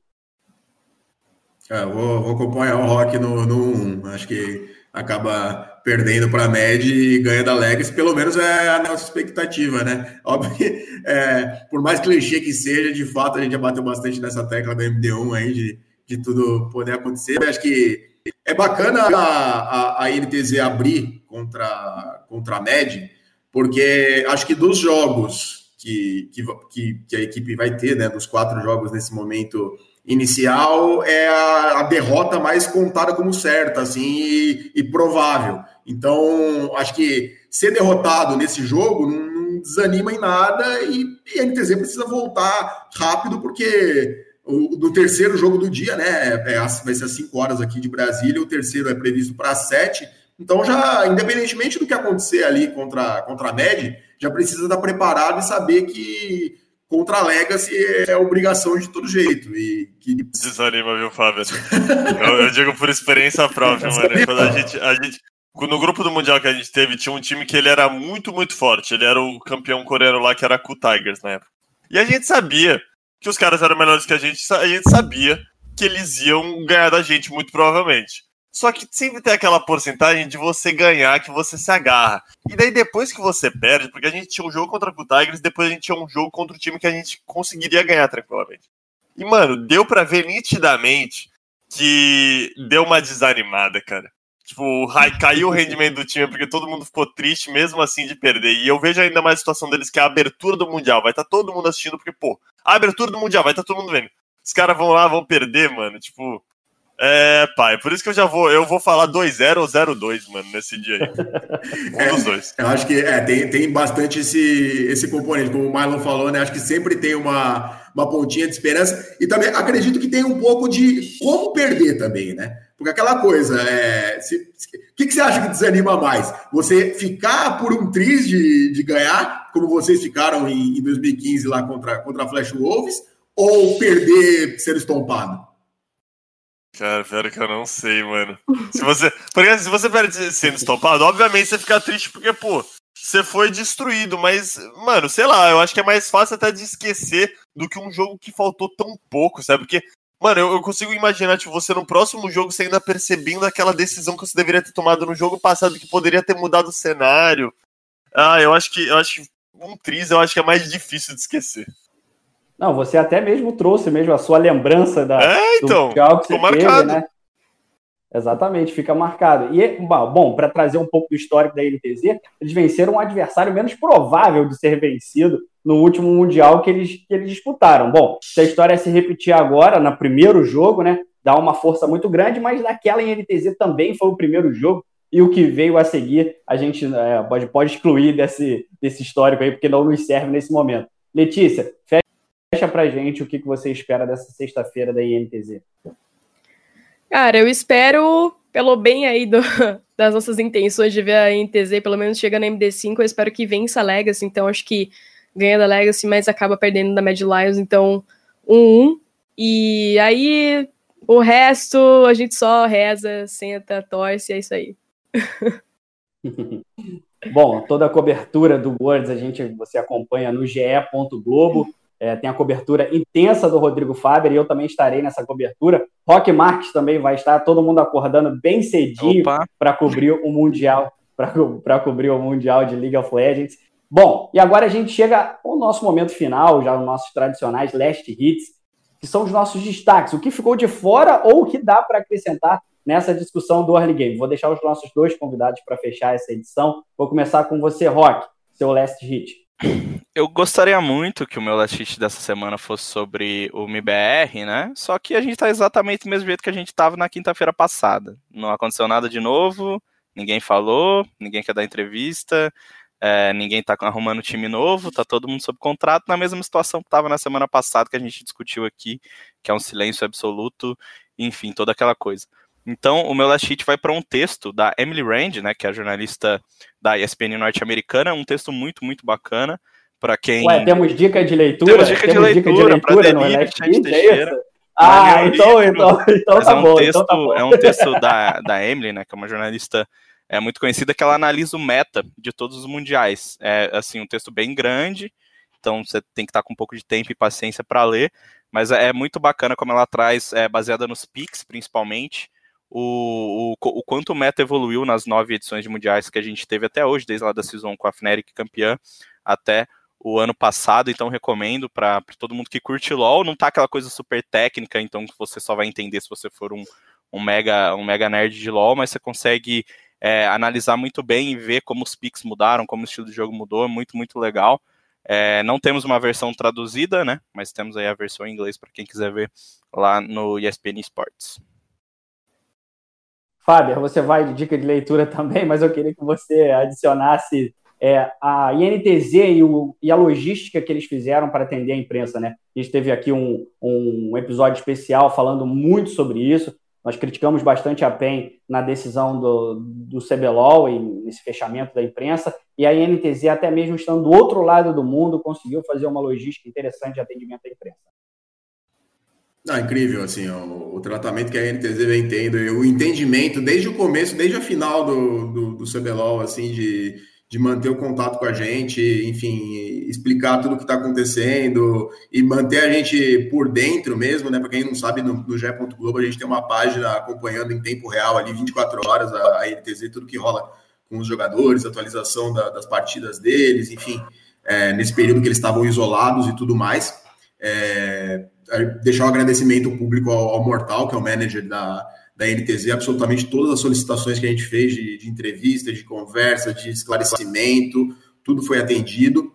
É, vou, vou acompanhar o Rock no, no 1. Acho que acaba perdendo para a Med e ganha da Legacy, pelo menos é a nossa expectativa, né? Óbvio que, é, por mais clichê que seja, de fato, a gente já bateu bastante nessa tecla da MD1 aí, de, de tudo poder acontecer. Eu acho que é bacana a, a, a NTZ abrir contra, contra a Med, porque acho que dos jogos que, que, que a equipe vai ter, né, dos quatro jogos nesse momento inicial é a, a, derrota mais contada como certa, assim, e, e, provável. Então, acho que ser derrotado nesse jogo não, não desanima em nada e, e, a NTZ precisa voltar rápido, porque o, no terceiro jogo do dia, né, é, vai ser às 5 horas aqui de Brasília, o terceiro é previsto para as 7. Então, já, independentemente do que acontecer ali contra, contra a MED, já precisa estar preparado e saber que contra a Legacy é obrigação de todo jeito. E que... Desanima, viu, Fábio? eu, eu, digo por experiência própria, mano. Quando a gente, a gente, no grupo do Mundial que a gente teve, tinha um time que ele era muito, muito forte. Ele era o campeão coreano lá, que era a Ku Tigers na época. E a gente sabia que os caras eram melhores que a gente, a gente sabia que eles iam ganhar da gente, muito provavelmente. Só que sempre tem aquela porcentagem de você ganhar que você se agarra. E daí depois que você perde, porque a gente tinha um jogo contra o Tigers, depois a gente tinha um jogo contra o time que a gente conseguiria ganhar tranquilamente. E, mano, deu para ver nitidamente que deu uma desanimada, cara. Tipo, caiu o rendimento do time porque todo mundo ficou triste mesmo assim de perder. E eu vejo ainda mais a situação deles que é a abertura do Mundial. Vai estar tá todo mundo assistindo porque, pô, a abertura do Mundial, vai estar tá todo mundo vendo. Os caras vão lá, vão perder, mano. Tipo, é, pai, por isso que eu já vou, eu vou falar 2-0 ou 0-2, mano, nesse dia aí. Um dos dois. Eu acho que é, tem, tem bastante esse, esse componente, como o Marlon falou, né? Acho que sempre tem uma, uma pontinha de esperança. E também acredito que tem um pouco de como perder também, né? Porque aquela coisa, é, se, o que, que você acha que desanima mais? Você ficar por um triz de, de ganhar, como vocês ficaram em, em 2015 lá contra, contra a Flash Wolves, ou perder ser estompado? Cara, pior que eu não sei, mano. Se você. Porque se você perde sendo estopado, obviamente você fica triste porque, pô, você foi destruído. Mas, mano, sei lá, eu acho que é mais fácil até de esquecer do que um jogo que faltou tão pouco, sabe? Porque, mano, eu, eu consigo imaginar, tipo, você no próximo jogo você ainda percebendo aquela decisão que você deveria ter tomado no jogo passado, que poderia ter mudado o cenário. Ah, eu acho que. Eu acho que um triz eu acho que é mais difícil de esquecer. Não, você até mesmo trouxe mesmo a sua lembrança da, é, então, do que você marcado. teve, né? Exatamente, fica marcado. E, bom, para trazer um pouco do histórico da NTZ, eles venceram um adversário menos provável de ser vencido no último Mundial que eles, que eles disputaram. Bom, se a história se repetir agora, no primeiro jogo, né, dá uma força muito grande, mas naquela NTZ também foi o primeiro jogo, e o que veio a seguir a gente é, pode, pode excluir desse, desse histórico aí, porque não nos serve nesse momento. Letícia, fecha pra gente o que, que você espera dessa sexta-feira da INTZ. Cara, eu espero, pelo bem aí do, das nossas intenções de ver a INTZ, pelo menos chega na MD5, eu espero que vença a Legacy, então acho que ganha da Legacy, mas acaba perdendo da Mad Lions, então 1-1. E aí, o resto, a gente só reza, senta, torce, é isso aí. Bom, toda a cobertura do Words a gente você acompanha no ge.globo. É, tem a cobertura intensa do Rodrigo Faber e eu também estarei nessa cobertura. Rock Marques também vai estar, todo mundo acordando bem cedinho para cobrir o Mundial, para cobrir o Mundial de League of Legends. Bom, e agora a gente chega ao nosso momento final, já os nossos tradicionais last hits. que são os nossos destaques, o que ficou de fora ou o que dá para acrescentar nessa discussão do early game. Vou deixar os nossos dois convidados para fechar essa edição. Vou começar com você, Rock, seu last hit. Eu gostaria muito que o meu last hit dessa semana fosse sobre o MBR, né? Só que a gente tá exatamente do mesmo jeito que a gente tava na quinta-feira passada. Não aconteceu nada de novo, ninguém falou, ninguém quer dar entrevista, é, ninguém tá arrumando time novo, tá todo mundo sob contrato, na mesma situação que tava na semana passada que a gente discutiu aqui, que é um silêncio absoluto, enfim, toda aquela coisa. Então, o meu last hit vai para um texto da Emily Rand, né, que é a jornalista da ESPN norte-americana, um texto muito, muito bacana para quem... Ué, temos dica de leitura? Temos dica temos de leitura, dica de leitura no last hit, é? Ah, então, então, então Mas tá é um bom. texto, então tá bom. é um texto da, da Emily, né, que é uma jornalista é muito conhecida, que ela analisa o meta de todos os mundiais. É, assim, um texto bem grande, então você tem que estar com um pouco de tempo e paciência para ler, mas é, é muito bacana como ela traz, é, baseada nos picks, principalmente, o, o, o, quanto o meta evoluiu nas nove edições de mundiais que a gente teve até hoje, desde lá da Season com a Fnatic campeã até o ano passado, então recomendo para todo mundo que curte LoL, não tá aquela coisa super técnica, então que você só vai entender se você for um, um mega um mega nerd de LoL, mas você consegue é, analisar muito bem e ver como os picks mudaram, como o estilo de jogo mudou, é muito, muito legal. É, não temos uma versão traduzida, né? Mas temos aí a versão em inglês para quem quiser ver lá no ESPN Sports. Fábio, você vai de dica de leitura também, mas eu queria que você adicionasse é, a INTZ e, o, e, a logística que eles fizeram para atender a imprensa, né? A gente teve aqui um, um episódio especial falando muito sobre isso. Nós criticamos bastante a PEN na decisão do, do CBLOL e nesse fechamento da imprensa, e a INTZ, até mesmo estando do outro lado do mundo, conseguiu fazer uma logística interessante de atendimento à imprensa. Não, incrível, assim, o, o, tratamento que a NTZ vem tendo, e o entendimento desde o começo, desde a final do, do, do CBLOL, assim, de de manter o contato com a gente, enfim, explicar tudo o que está acontecendo e manter a gente por dentro mesmo, né? Para quem não sabe, no, no. Globo a gente tem uma página acompanhando em tempo real ali, 24 horas, a, NTZ, tudo que rola com os jogadores, atualização da, das partidas deles, enfim, é, nesse período que eles estavam isolados e tudo mais. É, deixar um agradecimento público ao, ao Mortal, que é o manager da, da NTZ, absolutamente todas as solicitações que a gente fez de, de entrevista, de conversa, de esclarecimento, tudo foi atendido.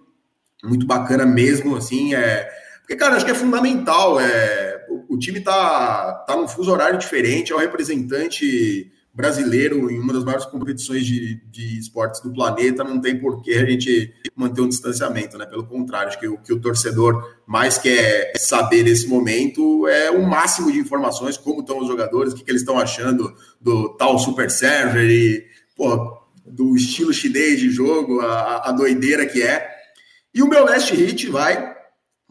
Muito bacana mesmo, assim, é... Porque, cara, acho que é fundamental, é... o, o time tá, tá num fuso horário diferente, é o representante brasileiro em uma das maiores competições de, de esportes do planeta, não tem por que a gente manter um distanciamento, né? Pelo contrário, acho que o que o torcedor mais quer saber nesse momento é o máximo de informações, como estão os jogadores, o que, que eles estão achando do tal super server e, pô, do estilo chinês de jogo, a, a doideira que é. E o meu last hit vai,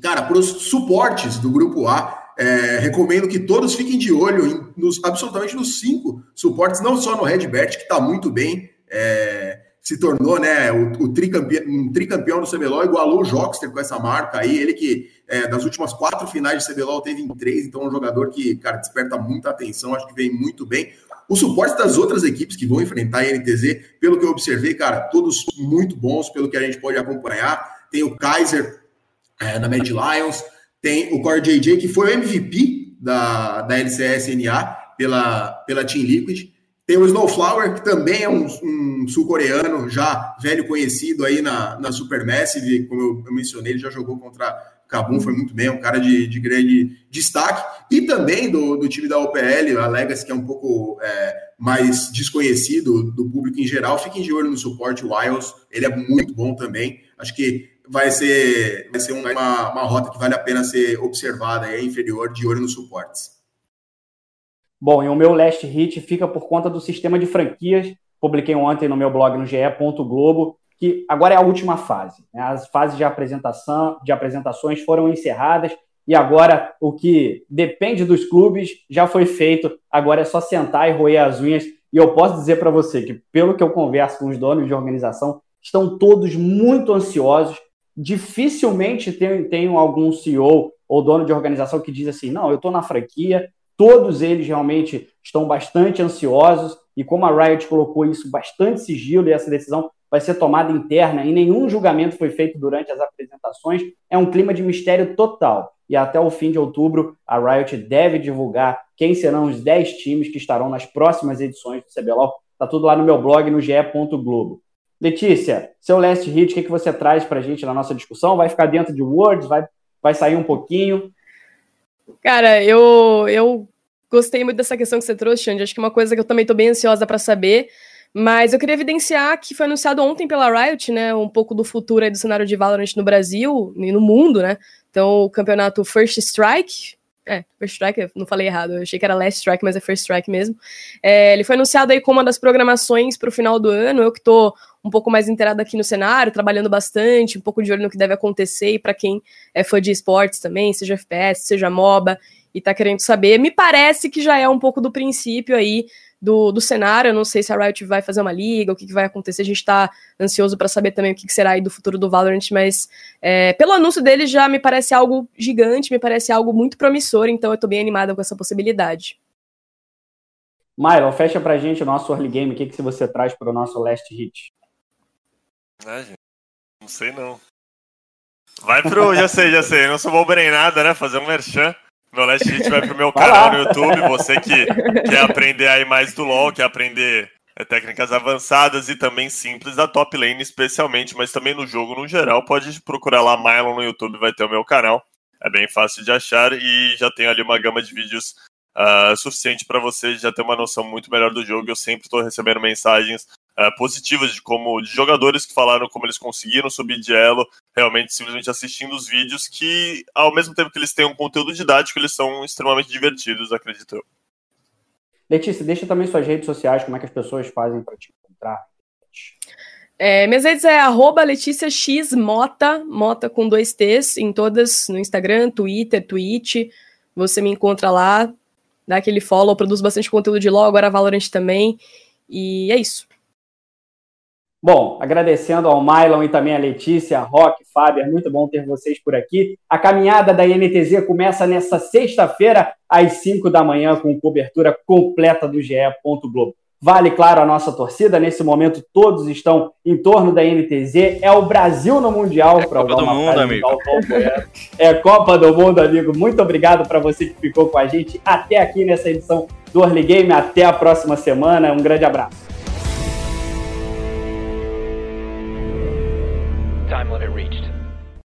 cara, para os suportes do grupo A, é, recomendo que todos fiquem de olho em, nos, absolutamente nos cinco suportes, não só no Redbert, que está muito bem, é, se tornou né, o, o tricampeão, um tricampeão do CBLOL, igualou o Jockster com essa marca aí. Ele que é, das últimas quatro finais de CBLOL teve em três, então é um jogador que, cara, desperta muita atenção, acho que vem muito bem. O suporte das outras equipes que vão enfrentar a NTZ, pelo que eu observei, cara, todos muito bons, pelo que a gente pode acompanhar. Tem o Kaiser é, da Mad Lions, tem o Core JJ, que foi o MVP da, da LCS-NA pela, pela Team Liquid. Tem o Snowflower, que também é um, um sul-coreano, já velho conhecido aí na, na Supermassive, como eu, eu mencionei, ele já jogou contra Kabum, foi muito bem, um cara de, de grande destaque. E também do, do time da OPL, a Legacy, que é um pouco é, mais desconhecido do público em geral. Fiquem de olho no suporte, o Wiles, ele é muito bom também. Acho que vai ser, vai ser uma, uma rota que vale a pena ser observada, é inferior, de olho nos suportes. Bom, e o meu last hit fica por conta do sistema de franquias. Publiquei ontem no meu blog no ge.globo, que agora é a última fase. Né? As fases de apresentação, de apresentações foram encerradas e agora o que depende dos clubes já foi feito. Agora é só sentar e roer as unhas. E eu posso dizer para você que, pelo que eu converso com os donos de organização, estão todos muito ansiosos dificilmente tem, tem algum CEO ou dono de organização que diz assim: não, eu estou na franquia, todos eles realmente estão bastante ansiosos, e como a Riot colocou isso, bastante sigilo, e essa decisão vai ser tomada interna, e nenhum julgamento foi feito durante as apresentações, é um clima de mistério total. e até o fim de outubro a Riot deve divulgar quem serão os 10 times que estarão nas próximas edições do CBLOL. Tá tudo lá no meu blog no ge.globo. Letícia, seu last hit, o que, que você traz para a gente na nossa discussão? Vai ficar dentro de Words? Vai, vai sair um pouquinho? Cara, eu, eu gostei muito dessa questão que você trouxe, Xande. Acho que é uma coisa que eu também estou bem ansiosa para saber. Mas eu queria evidenciar que foi anunciado ontem pela Riot, né, um pouco do futuro do cenário de Valorant no Brasil e no mundo, né? Então, o campeonato First Strike, é, First Strike, não falei errado, eu achei que era Last Strike, mas é First Strike mesmo. É, ele foi anunciado aí como uma das programações para o final do ano. Eu que estou um pouco mais inteirado aqui no cenário, trabalhando bastante, um pouco de olho no que deve acontecer, e para quem é fã de esportes também, seja FPS, seja MOBA, e tá querendo saber, me parece que já é um pouco do princípio aí do, do cenário. Eu não sei se a Riot vai fazer uma liga, o que, que vai acontecer. A gente está ansioso para saber também o que, que, será aí do futuro do Valorant, mas é, pelo anúncio dele já me parece algo gigante, me parece algo muito promissor, então eu estou bem animada com essa possibilidade. Mylon, fecha pra gente o nosso early game, o que, que você traz para o nosso last hit? Ah, gente, não sei não. Vai pro. já sei, já sei. Eu não sou bom em nada, né? Fazer um merchan. Meu last hit vai pro meu canal no YouTube. Você que quer aprender aí mais do LoL, quer aprender é, técnicas avançadas e também simples da top lane, especialmente, mas também no jogo no geral. Pode procurar lá Mylon no YouTube, vai ter o meu canal. É bem fácil de achar e já tem ali uma gama de vídeos uh, suficiente para você já ter uma noção muito melhor do jogo. Eu sempre estou recebendo mensagens uh, positivas de como de jogadores que falaram como eles conseguiram subir de elo, realmente simplesmente assistindo os vídeos que, ao mesmo tempo que eles têm um conteúdo didático, eles são extremamente divertidos, acredito eu. Letícia, deixa também suas redes sociais, como é que as pessoas fazem para te encontrar. É, minhas redes é arroba Letícia X Mota, Mota com dois T's, em todas, no Instagram, Twitter, Twitch. Você me encontra lá, dá aquele follow, produz bastante conteúdo de LOL, agora Valorant também. E é isso. Bom, agradecendo ao Mylon e também a Letícia, Rock, Fábio, é muito bom ter vocês por aqui. A caminhada da INTZ começa nesta sexta-feira, às 5 da manhã, com cobertura completa do GE. Globo. Vale, claro, a nossa torcida. Nesse momento, todos estão em torno da NTZ. É o Brasil no Mundial. É Copa do Mundo, amigo. É Copa do Mundo, amigo. Muito obrigado para você que ficou com a gente até aqui nessa edição do Early Game. Até a próxima semana. Um grande abraço.